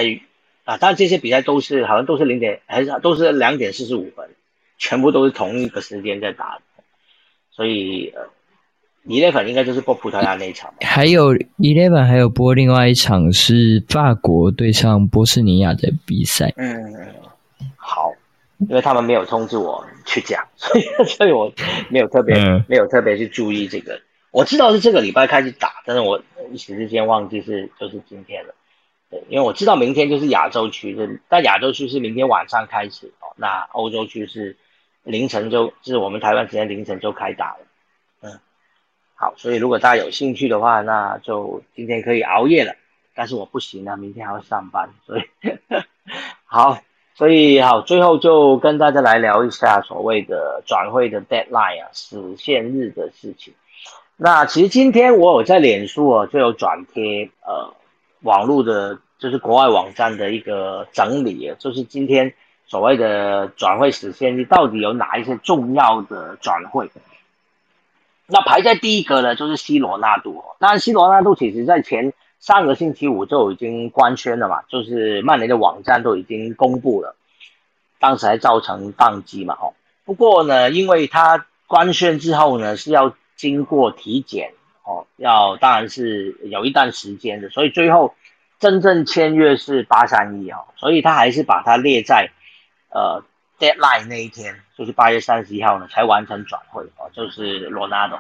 啊，当然这些比赛都是好像都是零点还是都是两点四十五分，全部都是同一个时间在打，所以呃，Eleven 应该就是播葡萄牙那一场，还有 Eleven 还有播另外一场是法国对上波斯尼亚的比赛，嗯，好。因为他们没有通知我去讲，所以所以我没有特别没有特别去注意这个。我知道是这个礼拜开始打，但是我一时之间忘记是就是今天了。对，因为我知道明天就是亚洲区的，但亚洲区是明天晚上开始哦。那欧洲区是凌晨就就是我们台湾时间凌晨就开打了。嗯，好，所以如果大家有兴趣的话，那就今天可以熬夜了。但是我不行啊，明天还要上班，所以 好。所以好，最后就跟大家来聊一下所谓的转会的 deadline 啊，死线日的事情。那其实今天我有在脸书啊，就有转贴呃网络的，就是国外网站的一个整理，就是今天所谓的转会死线日到底有哪一些重要的转会。那排在第一个呢，就是 C 罗纳度。当然，C 罗纳度其实在前上个星期五就已经官宣了嘛，就是曼联的网站都已经公布了，当时还造成宕机嘛，哦。不过呢，因为他官宣之后呢是要经过体检，哦，要当然是有一段时间的，所以最后真正签约是八三一哦，所以他还是把它列在呃。Deadline 那一天就是八月三十一号呢，才完成转会哦，就是罗纳多。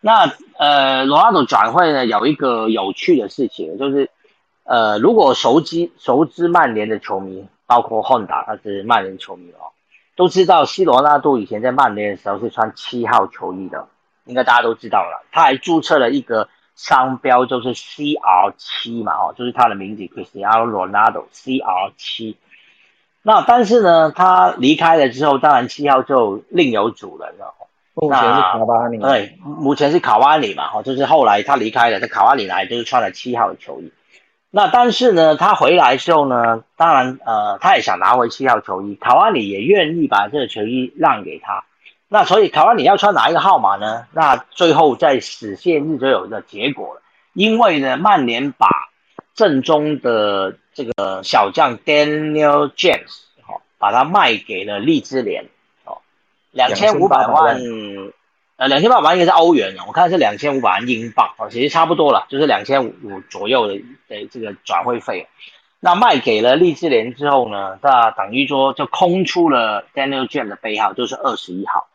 那呃，罗纳多转会呢，有一个有趣的事情，就是呃，如果熟知熟知曼联的球迷，包括 Honda，他是曼联球迷哦，都知道西罗纳多以前在曼联的时候是穿七号球衣的，应该大家都知道了。他还注册了一个商标，就是 CR 七嘛，哦，就是他的名字，Cristiano Ronaldo CR 七。那但是呢，他离开了之后，当然七号就另有主人了。目前是卡瓦尼，对，目前是卡瓦尼嘛，哈，就是后来他离开了，在卡瓦里来就是穿了七号的球衣。那但是呢，他回来之后呢，当然呃，他也想拿回七号球衣，卡瓦里也愿意把这个球衣让给他。那所以卡瓦里要穿哪一个号码呢？那最后在死线日就有一个结果了，因为呢，曼联把正中的。这个小将 Daniel James 哦，把它卖给了利兹联哦，两千五百万，呃，两千五百万应该是欧元我看是两千五百万英镑哦，其实差不多了，就是两千五左右的的这个转会费。那卖给了利兹联之后呢，那等于说就空出了 Daniel James 的背号，就是二十一号。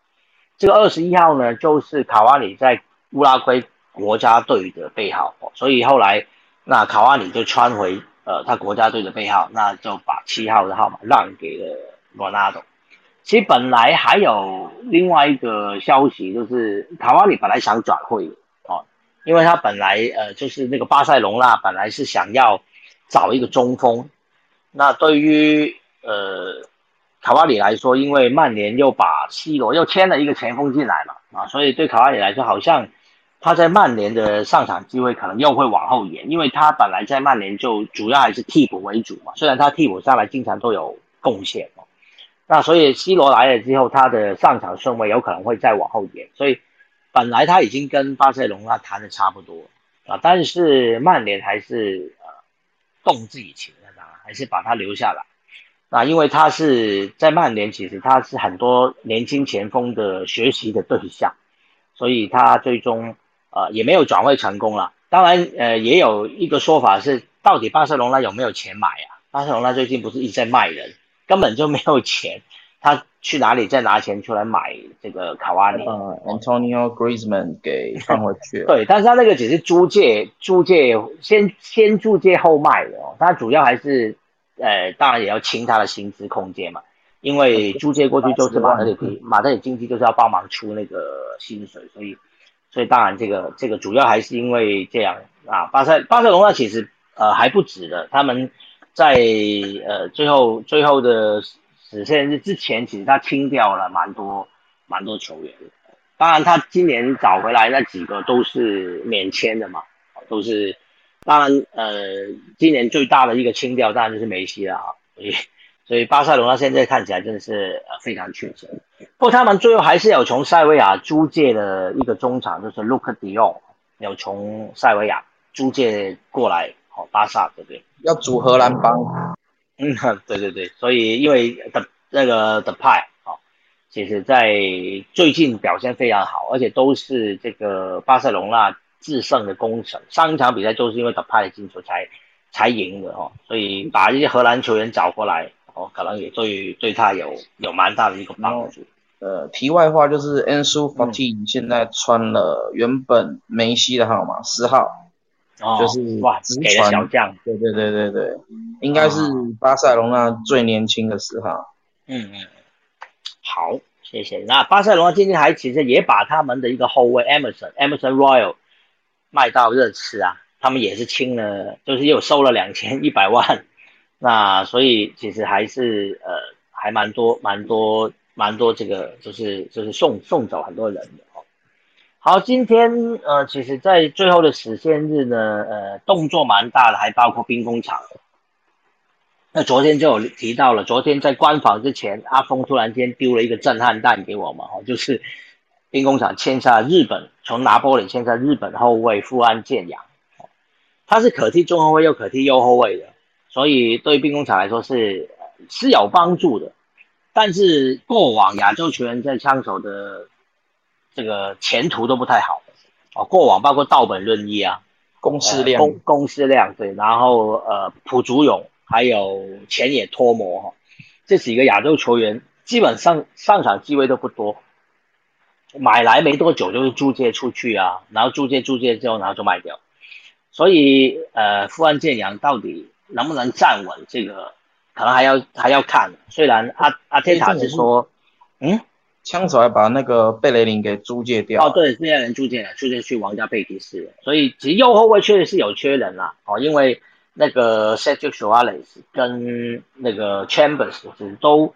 这个二十一号呢，就是卡瓦里在乌拉圭国家队的背号，所以后来那卡瓦里就穿回。呃，他国家队的背号，那就把七号的号码让给了罗纳多。其实本来还有另外一个消息，就是卡瓦里本来想转会哦，因为他本来呃就是那个巴塞隆纳本来是想要找一个中锋。那对于呃卡瓦里来说，因为曼联又把 C 罗又签了一个前锋进来嘛，啊，所以对卡瓦里来说好像。他在曼联的上场机会可能又会往后延，因为他本来在曼联就主要还是替补为主嘛。虽然他替补上来经常都有贡献哦，那所以 C 罗来了之后，他的上场顺位有可能会再往后延。所以本来他已经跟巴塞隆那谈的差不多啊，但是曼联还是呃动自己情了，还是把他留下来。那因为他是在曼联，其实他是很多年轻前锋的学习的对象，所以他最终。呃，也没有转会成功了。当然，呃，也有一个说法是，到底巴塞罗那有没有钱买啊？巴塞罗那最近不是一直在卖人，根本就没有钱，他去哪里再拿钱出来买这个卡瓦尼？呃，Antonio Griezmann 给放回去。对，但是他那个只是租借，租借先先租借后卖的哦。他主要还是，呃，当然也要清他的薪资空间嘛，因为租借过去就是马德里，马德里经济就是要帮忙出那个薪水，所以。所以当然，这个这个主要还是因为这样啊。巴塞巴塞隆那其实呃还不止的，他们在呃最后最后的死线日之前，其实他清掉了蛮多蛮多球员。当然，他今年找回来那几个都是免签的嘛，都是。当然，呃，今年最大的一个清掉当然就是梅西了啊。所以巴塞罗那现在看起来真的是呃非常缺钱，不过他们最后还是有从塞维亚租借的一个中场，就是 Luke De Jong，有从塞维亚租借过来，哦，巴萨这边？要组荷兰帮，嗯，对对对，所以因为的那个的派，啊，其实在最近表现非常好，而且都是这个巴塞罗那制胜的功臣，上一场比赛都是因为的派的进球才才赢的哦，所以把这些荷兰球员找过来。哦，可能也对对他有有蛮大的一个帮助。呃，题外话就是 Ansu Fati 现在穿了原本梅西的号码十号，哦，就是哇，给了小将。对对对对对，应该是巴塞隆那最年轻的十号。嗯嗯，好，谢谢。那巴塞隆那今天还其实也把他们的一个后卫 Emerson Emerson Royal 卖到热刺啊，他们也是清了，就是又收了两千一百万。那所以其实还是呃还蛮多蛮多蛮多这个就是就是送送走很多人的哦。好，今天呃其实在最后的实现日呢，呃动作蛮大的，还包括兵工厂。那昨天就有提到了，昨天在关访之前，阿峰突然间丢了一个震撼弹给我嘛，哦，就是兵工厂签下日本从拿波里签下日本后卫富安健洋，他是可踢中后卫又可踢右后卫的，所以对兵工厂来说是是有帮助的。但是过往亚洲球员在枪手的这个前途都不太好哦，过往包括道本润一啊，公司量公公司量对，然后呃朴竹勇还有前野脱模哈，这几个亚洲球员基本上上场机会都不多。买来没多久就是租借出去啊，然后租借租借之后，然后就卖掉。所以呃，富安健洋到底能不能站稳这个，可能还要还要看。虽然阿阿天塔是说，嗯，枪手还把那个贝雷林给租借掉。哦，对，这些人租借了，租借去皇家贝蒂斯。所以其实右后卫确实是有缺人啦。哦，因为那个 Sergio Suarez 跟那个 Chambers 是都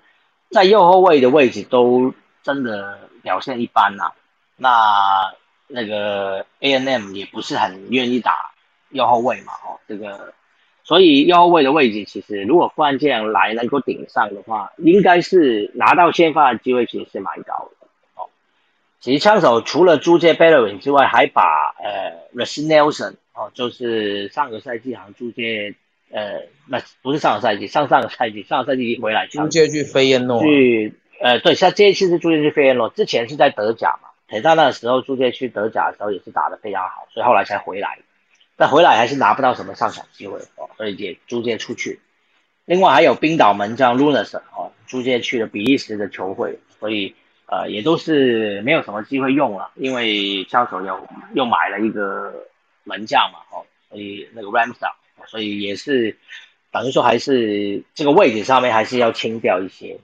在右后卫的位置都真的。表现一般呐，那那个 A N M 也不是很愿意打右后卫嘛，哦，这个，所以右后卫的位置其实如果关键来能够顶上的话，应该是拿到先发的机会其实是蛮高的，哦，其实枪手除了租借 Bellerin 之外，还把呃 r a s Nelson 哦，就是上个赛季好像租借，呃，那不是上个赛季，上上个赛季，上个赛季回来租借去飞燕诺去。呃，对，像这一次是租借去飞燕诺，之前是在德甲嘛，铁大那个时候租借去德甲的时候也是打得非常好，所以后来才回来，但回来还是拿不到什么上场机会哦，所以也租借出去。另外还有冰岛门将 Lunas 哦，租借去了比利时的球会，所以呃也都是没有什么机会用了，因为枪手又又买了一个门将嘛，哦，所以那个 Ramsa，所以也是等于说还是这个位置上面还是要清掉一些。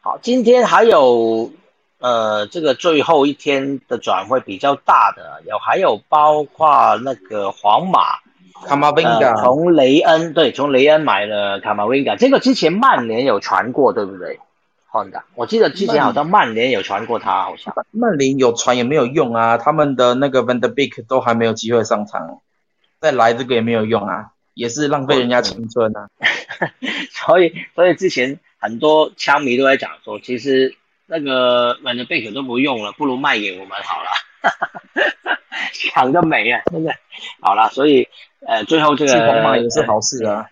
好，今天还有，呃，这个最后一天的转会比较大的，有还有包括那个皇马卡马温加从雷恩对，从雷恩买了卡马温加，这个之前曼联有传过，对不对？好的，我记得之前好像曼联有传过他，好像。曼联有传也没有用啊，他们的那个 Van de Beek 都还没有机会上场，再来这个也没有用啊，也是浪费人家青春啊，所以所以之前。很多枪迷都在讲说，其实那个满的贝壳都不用了，不如卖给我们好了，想得美啊，真的。好了，所以呃，最后这个皇马也是好事啊。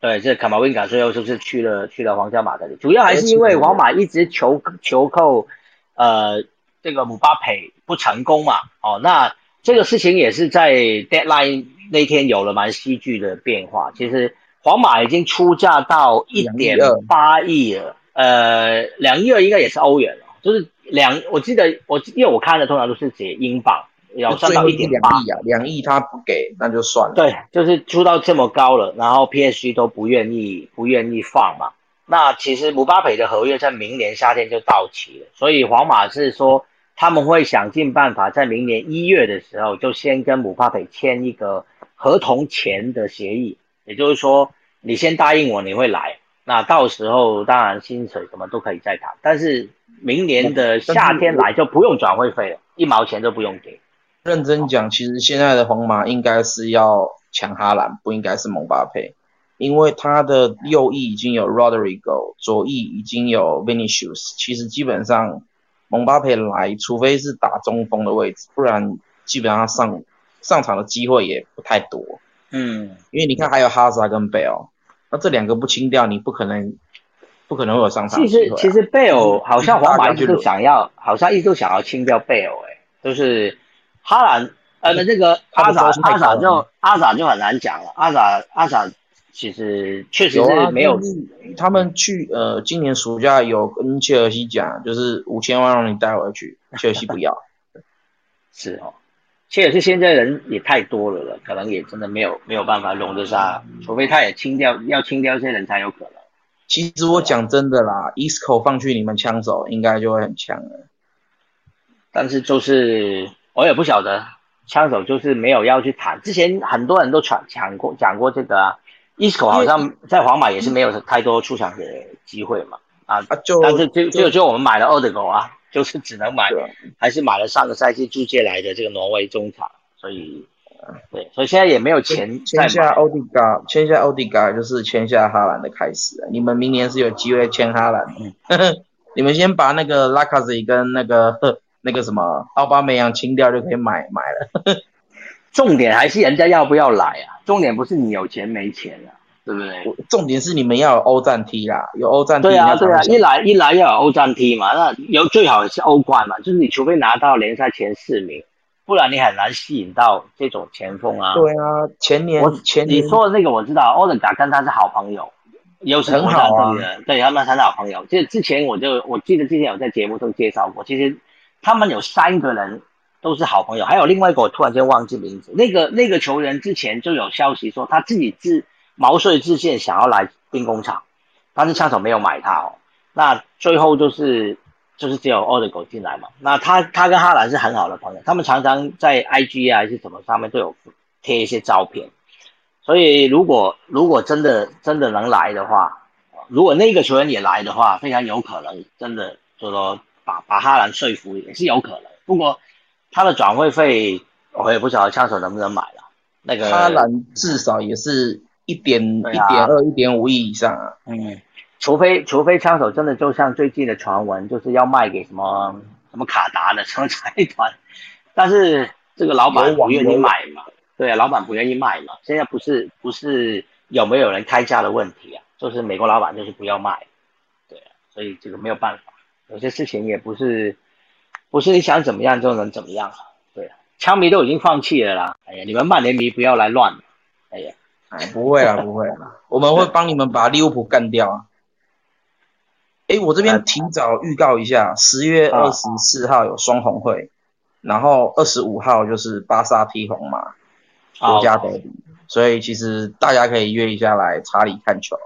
对，这卡马温卡最后就是去了去了皇家马德里，主要还是因为皇马一直求求扣呃这个姆巴佩不成功嘛。哦，那这个事情也是在 deadline 那天有了蛮戏剧的变化，其实。皇马已经出价到一点八亿了，呃，两亿二应该也是欧元了，就是两，我记得我因为我看的通常都是写英镑，要算到一点八亿啊，两亿他不给那就算了。对，就是出到这么高了，然后 PSG 都不愿意不愿意放嘛。那其实姆巴佩的合约在明年夏天就到期了，所以皇马是说他们会想尽办法在明年一月的时候就先跟姆巴佩签一个合同前的协议，也就是说。你先答应我你会来，那到时候当然薪水什么都可以再谈。但是明年的夏天来就不用转会费了，一毛钱都不用给。认真讲，其实现在的皇马应该是要抢哈兰，不应该是蒙巴佩，因为他的右翼已经有 Rodrigo，左翼已经有 Vinicius。其实基本上蒙巴佩来，除非是打中锋的位置，不然基本上上上场的机会也不太多。嗯，因为你看还有哈萨跟贝尔。那这两个不清掉，你不可能，不可能会有上场其实其实贝尔好像皇马一直都想要，好像一直都想要清掉贝尔，哎，就是哈兰呃那个阿萨阿萨就阿萨就很难讲了，阿萨阿萨其实确实是没有，他们去呃今年暑假有跟切尔西讲，就是五千万让你带回去，切尔西不要，是哦。切尔西现在人也太多了了，可能也真的没有没有办法容得下，除非他也清掉，要清掉一些人才有可能。其实我讲真的啦，Isco 放去你们枪手应该就会很强了。但是就是我也不晓得，枪手就是没有要去谈。之前很多人都传讲过讲过这个啊，Isco 好像在皇马也是没有太多出场的机会嘛啊，就但是就就就我们买了 o d e g o 啊。就是只能买，还是买了上个赛季租借来的这个挪威中场，所以，对，所以现在也没有钱签下欧迪嘎，签下欧迪嘎就是签下哈兰的开始。你们明年是有机会签哈兰的，你们先把那个拉卡兹跟那个 那个什么奥巴梅扬清掉就可以买买了。重点还是人家要不要来啊？重点不是你有钱没钱啊，对不对？重点是你们要有欧战踢啦，有欧战踢。对啊，对啊，一来一来要有欧战踢嘛，那有最好是欧冠嘛，就是你除非拿到联赛前四名，不然你很难吸引到这种前锋啊。对啊，前年我前年你说的那个我知道，欧德嘎跟他是好朋友，有很好啊对他们很好朋友。这之前我就我记得之前有在节目中介绍过，其实他们有三个人都是好朋友，还有另外一个我突然间忘记名字。那个那个球员之前就有消息说他自己自毛遂自荐想要来兵工厂，但是枪手没有买他哦。那最后就是就是只有欧德狗进来嘛。那他他跟哈兰是很好的朋友，他们常常在 IG 啊还是什么上面都有贴一些照片。所以如果如果真的真的能来的话，如果那个球员也来的话，非常有可能真的就说把把哈兰说服也是有可能。不过他的转会费我也不晓得枪手能不能买了。那个哈兰至少也是一点一点二、一点五亿以上啊。嗯，除非除非枪手真的就像最近的传闻，就是要卖给什么什么卡达的 什么财团，但是这个老板不愿意卖嘛，对啊，老板不愿意卖嘛。现在不是不是有没有人开价的问题啊，就是美国老板就是不要卖，对啊，所以这个没有办法，有些事情也不是不是你想怎么样就能怎么样啊，对啊，枪迷都已经放弃了啦，哎呀，你们曼联迷不要来乱，哎呀。哎，不会啦，不会啦，我们会帮你们把利物浦干掉啊。哎，我这边提早预告一下，十月啊二十四号有双红会，然后二十五号就是巴萨踢红马国家德比，所以其实大家可以约一下来查理看球。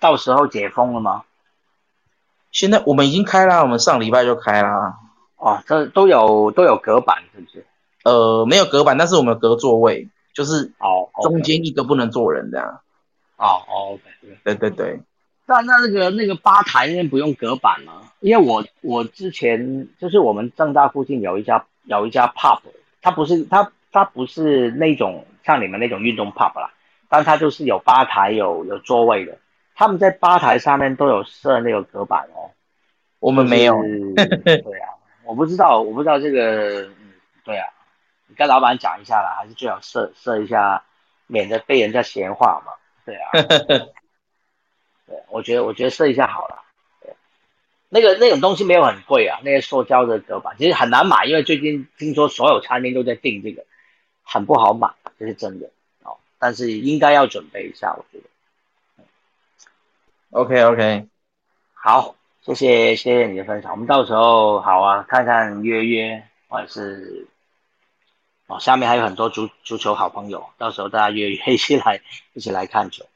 到时候解封了吗？现在我们已经开啦，我们上礼拜就开啦。哦，这都有都有隔板是不是？呃，没有隔板，但是我们有隔座位，就是哦，中间一个不能坐人这样。哦哦，OK，对对对，那那那个那个吧台那边不用隔板吗？因为我我之前就是我们正大附近有一家有一家 pub，它不是它它不是那种像你们那种运动 pub 啦，但它就是有吧台有有座位的，他们在吧台上面都有设那个隔板哦。我们没有。就是对啊，我不知道，我不知道这个，嗯，对啊，你跟老板讲一下啦，还是最好设设一下，免得被人家闲话嘛。对啊，对，我觉得我觉得设一下好了。对，那个那种东西没有很贵啊，那些塑胶的隔板其实很难买，因为最近听说所有餐厅都在订这个，很不好买，这是真的哦。但是应该要准备一下，我觉得。OK OK，好，谢谢谢谢你的分享，我们到时候好啊，看看约约，或者是哦，下面还有很多足足球好朋友，到时候大家约约一起来一起来看球。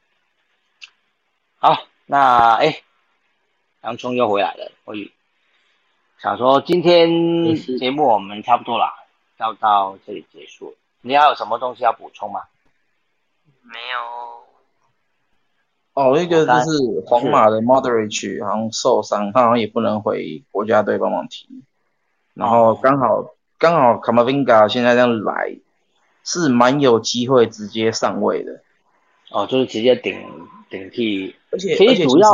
好，那哎，洋葱又回来了，我以想说今天节目我们差不多了，要到这里结束。你还有什么东西要补充吗？没有。哦，那个就是皇马的 Modric 好像受伤，他好像也不能回国家队帮忙踢。然后刚好刚好 Kamavinga 现在这样来，是蛮有机会直接上位的。哦，就是直接顶顶替而且其实主要，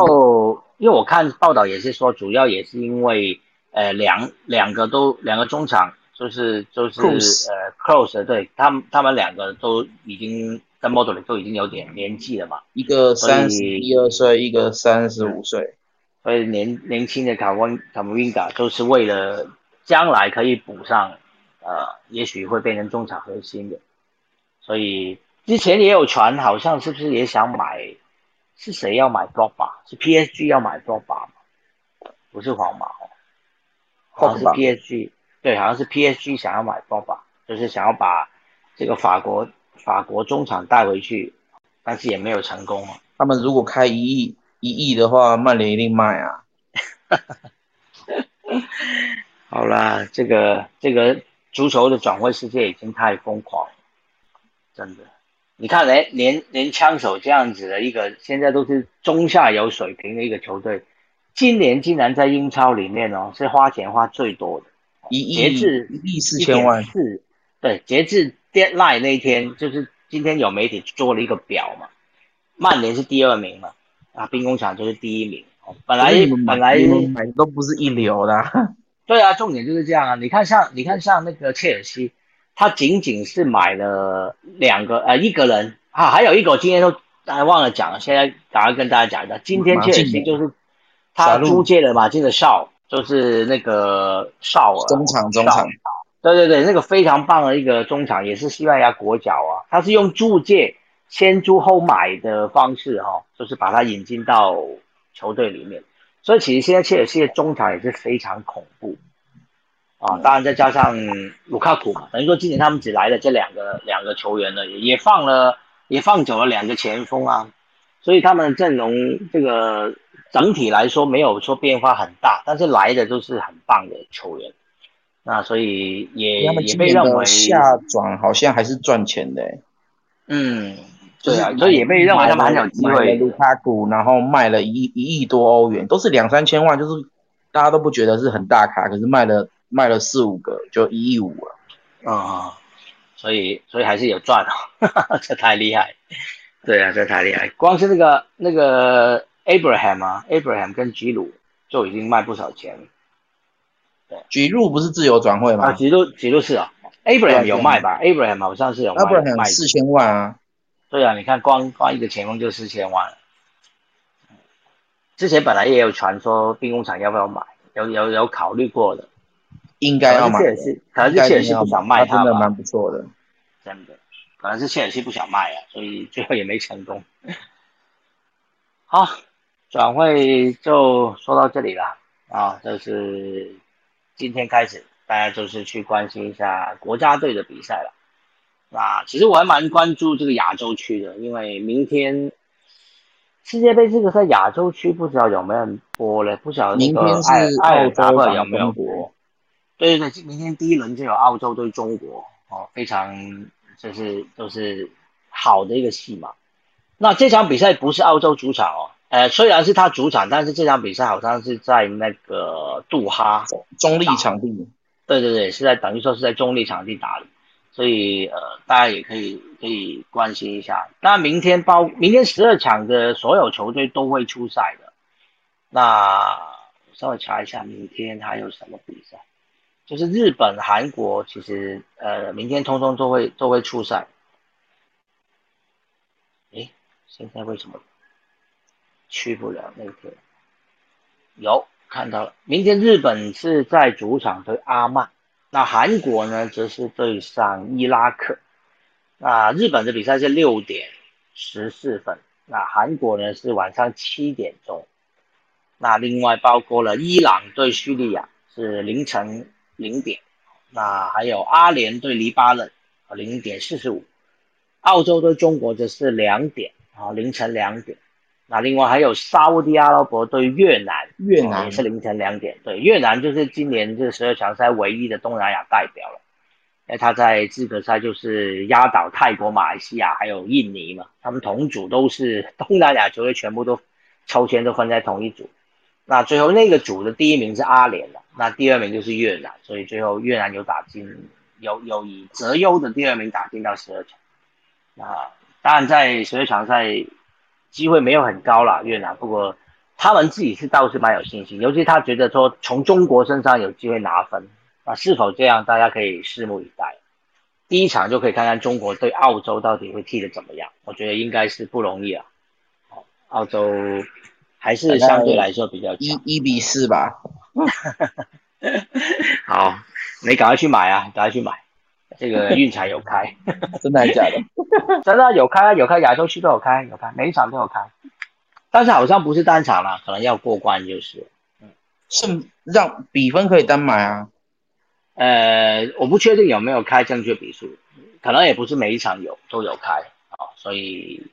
因为我看报道也是说，主要也是因为呃两两个都两个中场就是就是呃 close 对他们他们两个都已经在 model 里都已经有点年纪了嘛，一个三十一二岁，一个三十五岁。所以年年轻的卡温卡姆温嘎就是为了将来可以补上呃，也许会变成中场核心的，所以之前也有传，好像是不是也想买？是谁要买 b r o b a 是 PSG 要买 b r o b a 吗？不是皇马哦，好像是 PSG，对，好像是 PSG 想要买 b r o b a 就是想要把这个法国法国中场带回去，但是也没有成功啊。他们如果开一亿一亿的话，曼联一定卖啊。好啦，这个这个足球的转会世界已经太疯狂了，真的。你看连连连枪手这样子的一个，现在都是中下游水平的一个球队，今年竟然在英超里面哦是花钱花最多的，一亿截至一亿四千万，四，对，截至 deadline 那一天，就是今天有媒体做了一个表嘛，曼联是第二名嘛，啊，兵工厂就是第一名。哦本来本来买都不是一流的啊、对啊，重点就是这样啊。你看像你看像那个切尔西，他仅仅是买了两个呃一个人啊，还有一个我今天都还忘了讲了，现在赶快跟大家讲一下，今天切尔西就是他租借了马竞的少，就是那个少尔中场中场。对对对，那个非常棒的一个中场，也是西班牙国脚啊。他是用租借先租后买的方式哈，就是把他引进到球队里面。所以其实现在切尔西的中场也是非常恐怖啊。当然再加上卢卡库嘛，等于说今年他们只来了这两个两个球员了，也也放了也放走了两个前锋啊。所以他们的阵容这个整体来说没有说变化很大，但是来的都是很棒的球员。那所以也也被认为下转好像还是赚钱的，嗯，对啊，所以也被认为他们很有机会。卢卡古，然后卖了一一亿多欧元，都是两三千万，就是大家都不觉得是很大卡，可是卖了卖了四五个就一亿五了，啊，所以所以还是有赚啊，这太厉害，对啊，这太厉害，光是那个那个 Abraham 啊，Abraham 跟吉鲁就已经卖不少钱了。吉路不是自由转会吗？啊，吉路吉路是啊，Abraham 有卖吧？Abraham 好像是有卖，四千万啊。对啊，你看光光一个前锋就四千万。之前本来也有传说兵工厂要不要买，有有有考虑过的，应该要买。切尔西可能是切尔西不想卖他真的蛮不错的，真的，可能是切尔西不想卖啊，所以 最后也没成功。好，转会就说到这里了啊，就是。今天开始，大家就是去关心一下国家队的比赛了。那其实我还蛮关注这个亚洲区的，因为明天世界杯这个在亚洲区不知道有没有播嘞？不晓得明天是澳洲有没有播？对对对，明天第一轮就有澳洲对中国哦，非常就是都是好的一个戏嘛。那这场比赛不是澳洲主场哦。呃，虽然是他主场，但是这场比赛好像是在那个杜哈中立场地。对对对，是在等于说是在中立场地打的，所以呃，大家也可以可以关心一下。那明天包明天十二场的所有球队都会出赛的。那稍微查一下，明天还有什么比赛？就是日本、韩国，其实呃，明天通通都会都会出赛。诶，现在为什么？去不了那天，有看到了。明天日本是在主场对阿曼，那韩国呢则是对上伊拉克。那日本的比赛是六点十四分，那韩国呢是晚上七点钟。那另外包括了伊朗对叙利亚是凌晨零点，那还有阿联对黎巴嫩啊零点四十五，澳洲对中国则是两点啊凌晨两点。那另外还有沙地阿拉伯对越南，越南也是凌晨两点。对，越南就是今年这十二强赛唯一的东南亚代表了，因为他在资格赛就是压倒泰国、马来西亚还有印尼嘛，他们同组都是 东南亚球队，全部都抽签都分在同一组。那最后那个组的第一名是阿联的，那第二名就是越南，所以最后越南有打进，有有以择优的第二名打进到十二强。那当然在十二强赛。机会没有很高啦，越南。不过他们自己是倒是蛮有信心，尤其他觉得说从中国身上有机会拿分啊，是否这样，大家可以拭目以待。第一场就可以看看中国对澳洲到底会踢得怎么样，我觉得应该是不容易啊。澳洲还是相对来说比较一一比四吧。好，你赶快去买啊，赶快去买。这个运彩有开，真的还是假的？真的有开，有开，亚洲区都有开，有开，每一场都有开，但是好像不是单场啦，可能要过关就是。嗯，是让比分可以单买啊？呃，我不确定有没有开正确比数，可能也不是每一场有都有开啊，所以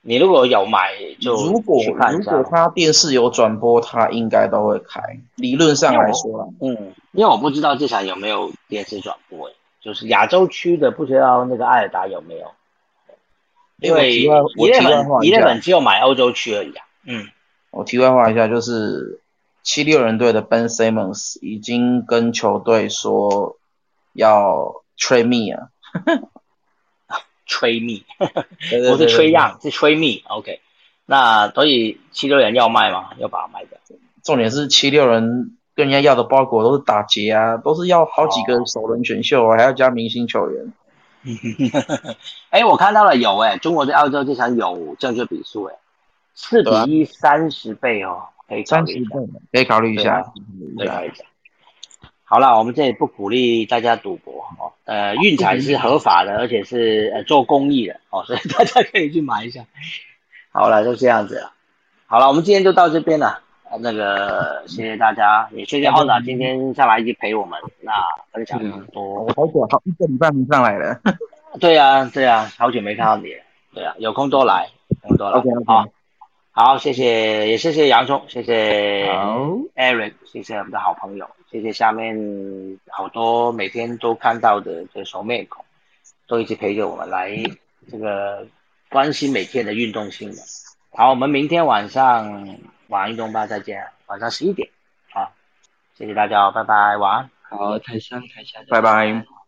你如果有买就如果如果他电视有转播，他应该都会开。理论上来说，嗯，因为我不知道这场有没有电视转播就是亚洲区的，不知道那个艾尔达有没有？因为一日本一日本只有买欧洲区而已啊。嗯，我题外话一下，就是七六人队的 Ben Simmons 已经跟球队说要 trade me 啊，吹 me，不是吹样，是吹 me。OK，那所以七六人要卖吗？要把它卖掉？重点是七六人跟人家要的包裹都是打劫啊，都是要好几个首轮选秀啊，还要加明星球员。哎，我看到了有哎，中国对澳洲这场有正确比数哎，四比一三十倍哦，可以考虑一下，可以考虑一下，可以考虑一下。好了，我们这里不鼓励大家赌博哦，呃，运彩是合法的，而且是呃做公益的哦，所以大家可以去买一下。好了，就这样子了。好了，我们今天就到这边了。那个谢谢大家，也谢谢浩仔今天下来一起陪我们，那分享很多。好久好一个礼拜没上来了。对呀，对呀，好久没看到你了。对啊，有空多来，有空多来。ok 好，好，谢谢，也谢谢洋葱，谢谢 Eric，谢谢我们的好朋友，谢谢下面好多每天都看到的这熟面孔，都一直陪着我们来这个关心每天的运动新闻。好，我们明天晚上。晚运动吧，再见。晚上十一点，啊，谢谢大家，拜拜，晚安。好，台山台下，拜拜。